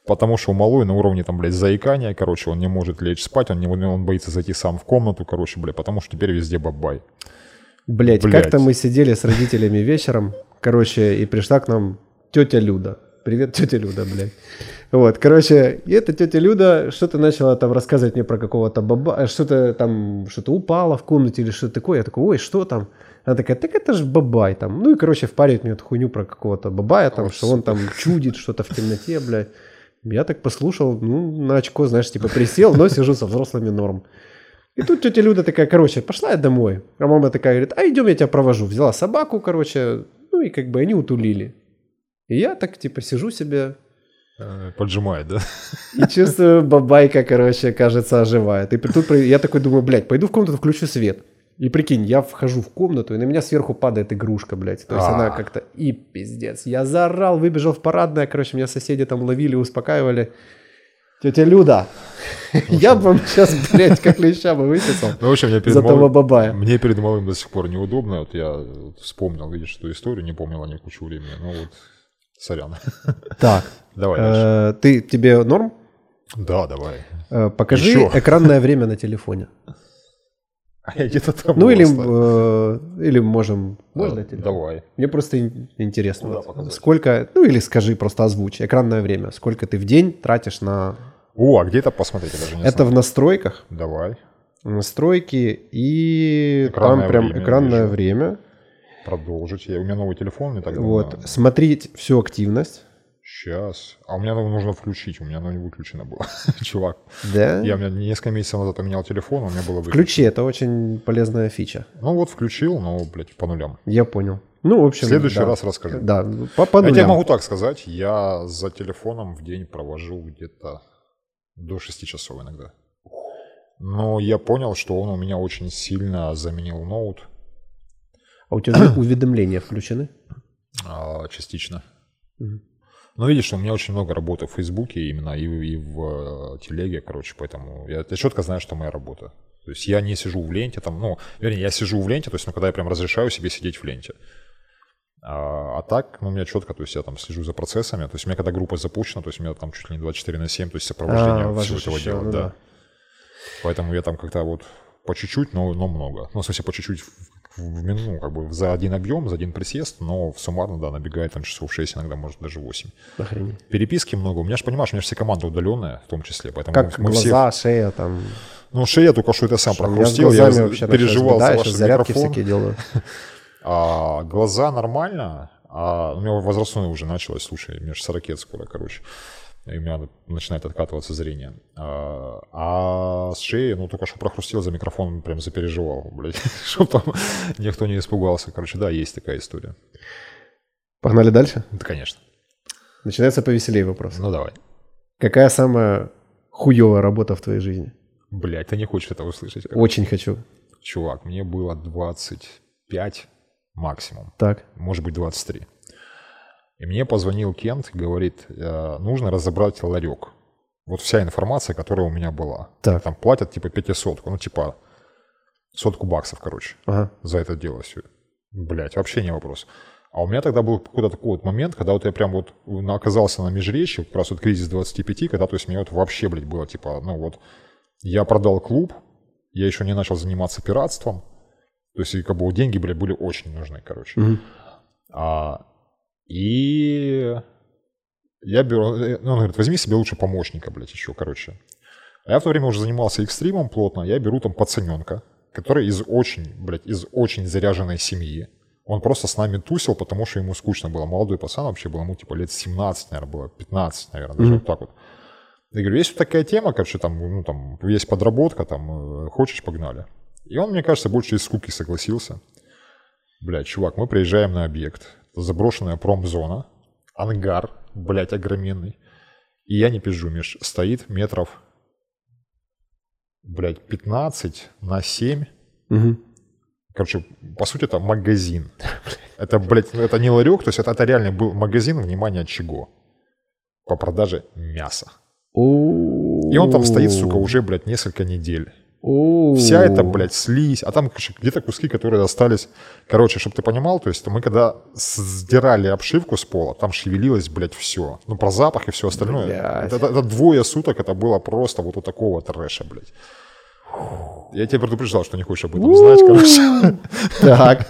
Потому что у малой на уровне там, блядь, заикания, короче, он не может лечь спать, он, не, он боится зайти сам в комнату, короче, блядь, потому что теперь везде бабай. Блять, Блядь. как-то мы сидели с родителями вечером, короче, и пришла к нам тетя Люда. Привет, тетя Люда, блядь. Вот, короче, и эта тетя Люда что-то начала там рассказывать мне про какого-то баба, э, что-то там, что-то упало в комнате или что-то такое. Я такой, ой, что там? Она такая, так это же бабай там. Ну и, короче, впаривает мне эту хуйню про какого-то бабая там, что он там чудит что-то в темноте, блядь. Я так послушал, ну, на очко, знаешь, типа присел, но сижу со взрослыми норм. И тут тетя Люда такая, короче, пошла я домой. А мама такая говорит, а идем я тебя провожу. Взяла собаку, короче, ну и как бы они утулили. И я так типа сижу себе Э, Поджимает, да? и чувствую, бабайка, короче, кажется, оживает. И тут я такой думаю, блядь, пойду в комнату, включу свет. И прикинь, я вхожу в комнату, и на меня сверху падает игрушка, блядь. То есть А. она как-то... И пиздец. Я заорал, выбежал в парадное, короче, меня соседи там ловили, успокаивали. Тетя Люда, Я бы вам сейчас, блядь, как леща бы выписал Ну, в общем, мне перед, за того бабая. мне перед малым до сих пор неудобно. Вот я вот вспомнил, видишь, эту историю, не помнил о ней кучу времени. Ну вот, сорян. Так, Давай дальше. э, ты, тебе норм? Да, давай. Э, Покажи Еще. экранное время на телефоне. <laughs> А я где-то там Ну или, э, или можем... Можно тебе? Давай. Мне просто ин- интересно. Куда вот показать? сколько, ну или скажи, просто озвучь, экранное время. Сколько ты в день тратишь на... О, а где это посмотреть? Я даже не Это знаю. в настройках. Давай. Настройки и Экранное там прям время экранное вижу. время. Продолжить. Я, у меня новый телефон, не так давно. Вот. Смотреть всю активность. Сейчас. А у меня ну, нужно включить, у меня оно не выключено было. <laughs> Чувак. Да? Я у меня несколько месяцев назад поменял телефон, у меня было выключено. Включи, это очень полезная фича. Ну вот включил, но, блядь, по нулям. Я понял. Ну, в общем, В следующий да. раз расскажу. Да, по, по Я тебе нулям. могу так сказать, я за телефоном в день провожу где-то до 6 часов иногда. Но я понял, что он у меня очень сильно заменил ноут А у тебя уведомления включены? а, частично. Мгм. Ну, видишь, у меня очень много работы в Фейсбуке именно и, и в э, телеге, короче, поэтому я, я четко знаю, что моя работа. То есть я не сижу в ленте, там, ну, вернее, я сижу в ленте, то есть, ну, когда я прям разрешаю себе сидеть в ленте. А, а так, ну, у меня четко, то есть я там слежу за процессами, то есть у меня когда группа запущена, то есть у меня там чуть ли не 24 на 7, то есть сопровождение А, всего этого дела, ну да. да. Поэтому я там как-то вот по чуть-чуть, но, но много. Ну, в смысле, по чуть-чуть в, в ну, как бы за один объем, за один присест, но в суммарно, да, набегает там часов 6, иногда, может, даже 8. Охренеть. Переписки много. У меня же, понимаешь, у меня же все команды удаленные, в том числе. Поэтому Как мы глаза, шея там. все... Ну, шея только что это сам Я с прохрустел, я, вообще переживал за я ваш сейчас зарядки микрофон. всякие делаю. <laughs> А глаза нормально, а у меня возрастное уже началось, слушай, мне же 40 скоро, короче. И у меня начинает откатываться зрение. А, а с шеей, ну, только что прохрустел за микрофон, прям запереживал, блядь, <laughs> чтобы там никто не испугался. Короче, да, есть такая история. Погнали дальше? Да, конечно. Начинается повеселее вопрос. Ну, давай. Какая самая хуевая работа в твоей жизни? Блядь, ты не хочешь это услышать. Очень хочу. Чувак, мне было 25 максимум, Так. может быть 23. И мне позвонил Кент и говорит, «Э, нужно разобрать ларек. Вот вся информация, которая у меня была. Так. Там платят типа 500, ну типа сотку баксов, короче, Ага. за это дело все. Блять, вообще не вопрос. А у меня тогда был какой-то такой вот момент, когда вот я прям вот оказался на межречи, как раз вот кризис 25, когда, то есть, мне вот вообще, блядь, было типа, ну вот, я продал клуб, я еще не начал заниматься пиратством, то есть, и как бы деньги, блядь, были очень нужны, короче. Мгм. А, и я беру, э, ну, он говорит, возьми себе лучше помощника, блядь, еще, короче. А я в то время уже занимался экстримом плотно, я беру там пацаненка, который из очень, блядь, из очень заряженной семьи. Он просто с нами тусил, потому что ему скучно было. Молодой пацан вообще был, ему типа лет 17, наверное, было, 15, наверное, даже Мгм. вот так вот. Я говорю, есть вот такая тема, короче, там, ну, там, есть подработка, там, э, хочешь, погнали. И он, мне кажется, больше из скуки согласился. Блядь, чувак, мы приезжаем на объект. Заброшенная промзона. Ангар, блядь, огроменный. И я не пизжу, Миш, стоит метров, блядь, 15 на 7. Мгм. Короче, по сути, это магазин. <laughs> Это, блядь, ну, это не ларек, то есть это, это реально был магазин, внимание, чего? По продаже мяса. И он там стоит, сука, уже, блядь, несколько недель. Вся эта, блядь, слизь, а там где-то куски, которые остались. Короче, чтобы ты понимал, то есть мы когда сдирали обшивку с пола, там шевелилось, блядь, все. Ну, про запах и все остальное. Блядь. Это, это двое суток, это было просто вот у такого трэша, блядь. Я тебя предупреждал, что не хочешь об этом знать, короче. Так.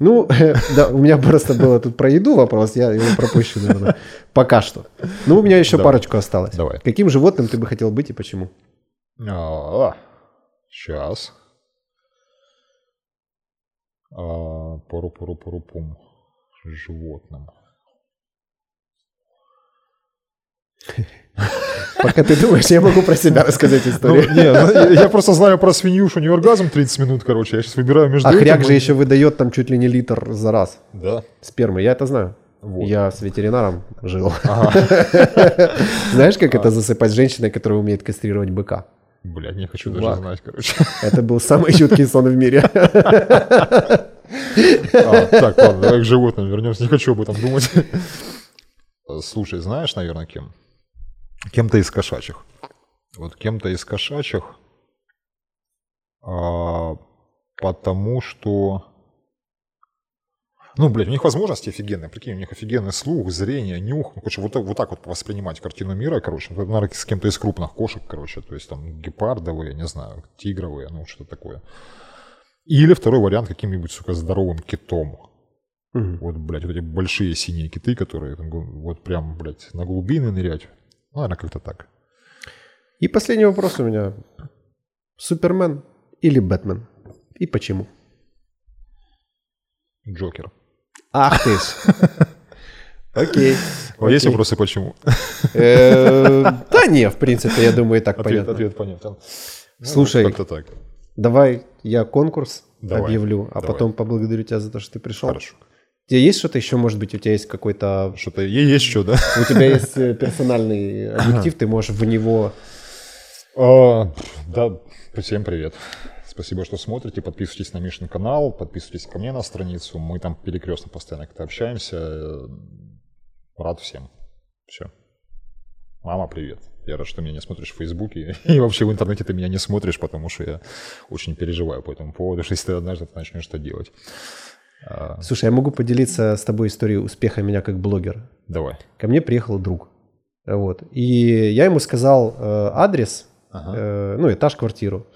Ну, э, да, у меня просто было тут про еду вопрос, я его пропущу, наверное. Пока что. Ну, у меня еще Давай. парочку осталось. Давай. Каким животным ты бы хотел быть и почему? Сейчас. А, Пору-пору-пору-пум. Животным. Пока ты думаешь, я могу про себя рассказать Ну, историю. не, ну, я, я просто знаю про свинью, что у нее оргазм 30 минут, короче. Я сейчас выбираю между А хряк и- же еще выдает там чуть ли не литр за раз Да. спермы. Я это знаю. Вот. Я с ветеринаром жил. Ага. <laughs> Знаешь, как это засыпать женщиной, которая умеет кастрировать быка? Блядь, не хочу Чувак. даже знать, короче. <laughs> Это был самый чуткий сон в мире. <laughs> А, так, ладно, давай к животным вернемся. Не хочу об этом думать. Слушай, знаешь, наверное, кем? Кем-то из кошачьих. Вот кем-то из кошачьих, а, потому что... Ну, блядь, у них возможности офигенные, прикинь, у них офигенный слух, зрение, нюх. Ну, короче, вот так, вот так вот воспринимать картину мира, короче, это, наверное, с кем-то из крупных кошек, короче, то есть там гепардовые, не знаю, тигровые, ну, что-то такое. Или второй вариант каким-нибудь, сука, здоровым китом. Угу. Вот, блядь, вот эти большие синие киты, которые вот прям, блядь, на глубины нырять. Ну, наверное, как-то так. И последний вопрос у меня. Супермен или Бэтмен? И почему? Джокер. Ах ты ж. Окей. Есть вопросы почему? Э, да не, в принципе, я думаю, и так понятно. Ответ понятен. Ну, Слушай, как-то так. Давай я конкурс объявлю, а потом поблагодарю тебя за то, что ты пришел. Хорошо. У тебя есть что-то еще, может быть, у тебя есть какой-то... Что-то есть что, да? У тебя есть э, <laughs> персональный объектив, ты можешь в него... А, да, всем привет. Спасибо, что смотрите. Подписывайтесь на Мишин канал, подписывайтесь ко мне на страницу. Мы там перекрестно постоянно как-то общаемся. Рад всем. Все. Мама, привет. Я рад, что меня не смотришь в Фейсбуке. <laughs> И вообще в интернете ты меня не смотришь, потому что я очень переживаю по этому поводу, что <laughs> если ты однажды ты начнешь что делать. А. Слушай, я могу поделиться с тобой историей успеха меня как блогера. Давай. Ко мне приехал друг. Вот. И я ему сказал э, адрес, ага. э, ну, этаж, квартиру.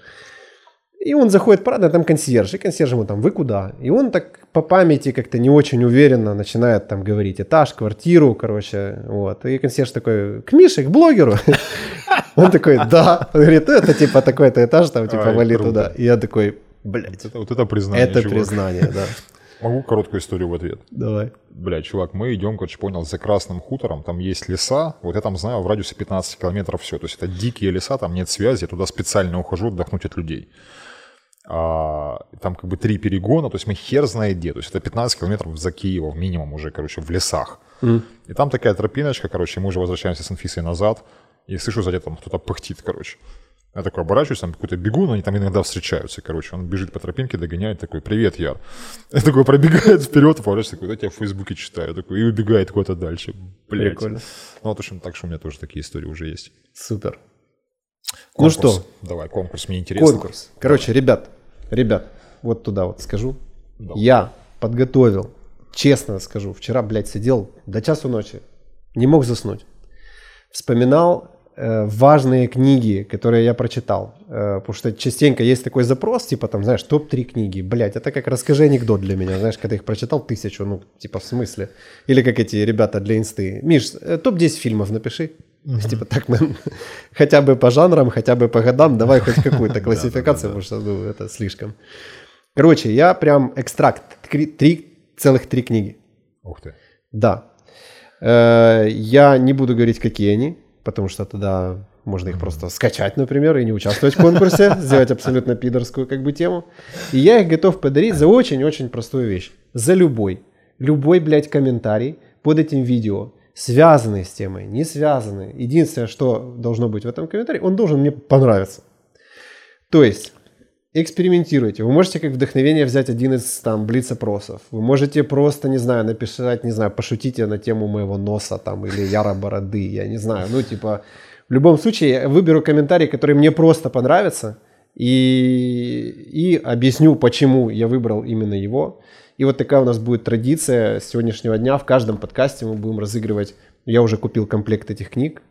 И он заходит, правда, там консьерж, и консьерж ему там, вы куда? И он так по памяти как-то не очень уверенно начинает там говорить этаж, квартиру, короче, вот. И консьерж такой, к Мише, к блогеру. <laughs> Он такой, да. Он говорит, это типа такой-то этаж, там типа вали туда. И я такой, блядь. Вот это признание, Это признание, да. <laughs> Могу короткую историю в ответ? Давай. Бля, чувак, мы идем, короче, понял, за Красным хутором, там есть леса, вот я там знаю в радиусе 15 километров все, то есть это дикие леса, там нет связи, я туда специально ухожу отдохнуть от людей а, там как бы три перегона, то есть мы хер знает где, то есть это 15 километров за Киевом минимум уже, короче, в лесах. Mm. И там такая тропиночка, короче, мы уже возвращаемся с Анфисой назад, и слышу сзади там кто-то пыхтит, короче. Я такой оборачиваюсь, там какой-то бегун, они там иногда встречаются, короче. Он бежит по тропинке, догоняет, такой, привет, Яр. <laughs> Я такой пробегает вперед, поворачивается, такой, я тебя в Фейсбуке читаю, такой, и убегает куда-то дальше. Блять. Прикольно. Ну, вот, в общем, так что у меня тоже такие истории уже есть. Супер. Конкурс. Ну что? Давай, конкурс, мне интересно. Конкурс. Короче, Давай. ребят, Ребят, вот туда вот скажу. Да. Я подготовил, честно скажу, вчера, блядь, сидел до часу ночи, не мог заснуть. Вспоминал важные книги, которые я прочитал. Э, потому что частенько есть такой запрос, типа там, знаешь, топ-3 книги. Блядь, это как расскажи анекдот для меня, знаешь, когда их прочитал тысячу, ну, типа в смысле. Или как эти ребята для инсты. Миш, э, топ-10 фильмов напиши. Угу. Типа так <laughs> мы хотя бы по жанрам, хотя бы по годам, давай хоть какую-то <laughs> классификацию, потому что ну, это слишком. Короче, я прям экстракт, три, целых три книги. Ух ты. Да. Э, я не буду говорить, какие они, потому что тогда можно их просто скачать, например, и не участвовать в конкурсе, <laughs> сделать абсолютно пидорскую как бы тему. И я их готов подарить за очень-очень простую вещь. За любой, любой, блядь, комментарий под этим видео связанный с темой, не связанный. Единственное, что должно быть в этом комментарии, он должен мне понравиться. То есть, экспериментируйте. Вы можете как вдохновение взять один из там блиц-опросов. Вы можете просто, не знаю, написать, не знаю, пошутите на тему моего носа там или яра бороды, я не знаю. Ну, типа, в любом случае, я выберу комментарий, который мне просто понравится, и, и объясню, почему я выбрал именно его. И вот такая у нас будет традиция с сегодняшнего дня. В каждом подкасте мы будем разыгрывать. Я уже купил комплект этих книг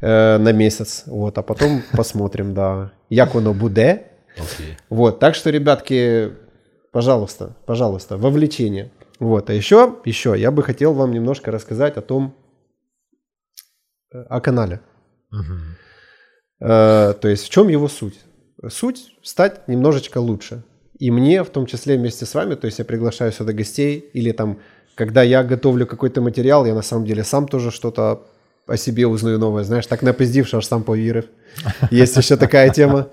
э, на месяц. Вот, а потом посмотрим, да, як оно буде. Okay. Вот, так что, ребятки, пожалуйста, пожалуйста, вовлечение. Вот, а еще, еще я бы хотел вам немножко рассказать о том, э, о канале. Э, то есть в чем его суть? Суть стать немножечко лучше. И мне, в том числе вместе с вами, то есть я приглашаю сюда гостей, или там, когда я готовлю какой-то материал, я на самом деле сам тоже что-то о себе узнаю новое, знаешь, так напиздивши, аж сам повірив. Есть еще такая тема,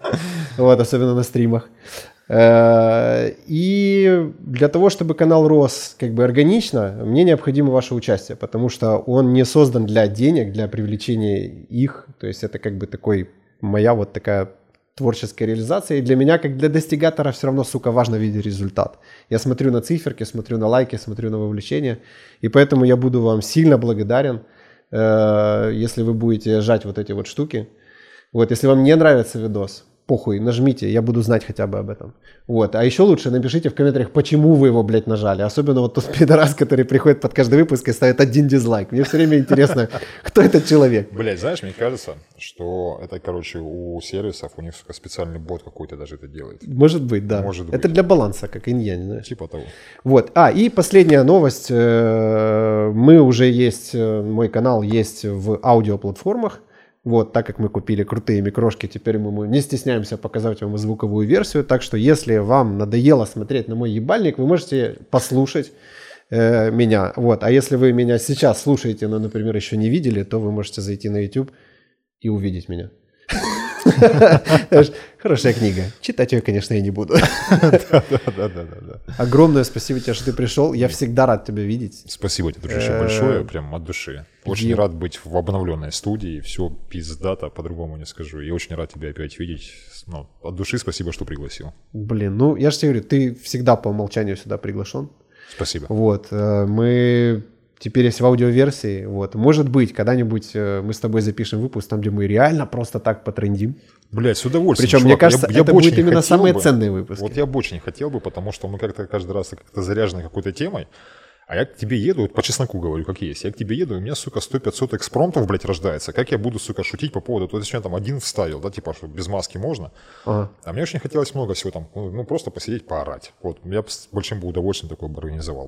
вот, особенно на стримах. Э, и для того, чтобы канал рос как бы органично, мне необходимо ваше участие, потому что он не создан для денег, для привлечения их, то есть это как бы такой моя вот такая творческой реализации. И для меня, как для достигатора, все равно, сука, важно видеть результат. Я смотрю на циферки, смотрю на лайки, смотрю на вовлечение. И поэтому я буду вам сильно благодарен, э, если вы будете жать вот эти вот штуки. Вот, если вам не нравится видос, похуй, нажмите, я буду знать хотя бы об этом. Вот, а еще лучше напишите в комментариях, почему вы его, блядь, нажали. Особенно вот тот <laughs> пидорас, который приходит под каждый выпуск и ставит один дизлайк. Мне все время интересно, <laughs> кто этот человек. Блять, знаешь, мне кажется, что это, короче, у сервисов, у них, сука, специальный бот какой-то даже это делает. Может быть, да. Может Это быть. для баланса, как инь-янь, знаешь. Типа того. Вот. А, и последняя новость. Э, Мы уже есть, э, мой канал есть в аудиоплатформах. Вот, так как мы купили крутые микрошки, теперь мы не стесняемся показать вам звуковую версию. Так что, если вам надоело смотреть на мой ебальник, вы можете послушать э, меня. Вот. А если вы меня сейчас слушаете, но, например, еще не видели, то вы можете зайти на YouTube и увидеть меня. Хорошая книга. Читать ее, конечно, я не буду. Да-да-да. Огромное спасибо тебе, что ты пришел. Я всегда рад тебя видеть. Спасибо тебе, дружище, Э, большое, прям от души. Очень рад быть в обновленной студии, все пиздато, по-другому не скажу. И очень рад тебя опять видеть. Ну, от души спасибо, что пригласил. Блин, ну я же тебе говорю, ты всегда по умолчанию сюда приглашен. Спасибо. Вот, э, мы теперь есть в аудиоверсии. Вот, может быть, когда-нибудь э, мы с тобой запишем выпуск, там, где мы реально просто так потрендим. Блять, с удовольствием. Причем, мне чувак. Я- кажется, я это бы будет именно самые бы. ценные выпуски. Вот я бы очень хотел бы, потому что мы как-то каждый раз как-то заряжены какой-то темой. А я к тебе еду, вот по чесноку говорю, как есть. Я к тебе еду, и у меня, сука, 100-500 экспромтов, блядь, рождается. Как я буду, сука, шутить по поводу, то есть я там один вставил, да, типа, что без маски можно. Ага. А мне очень хотелось много всего там, ну, ну, просто посидеть, поорать. Вот, я бы с большим бы удовольствием такое бы организовал.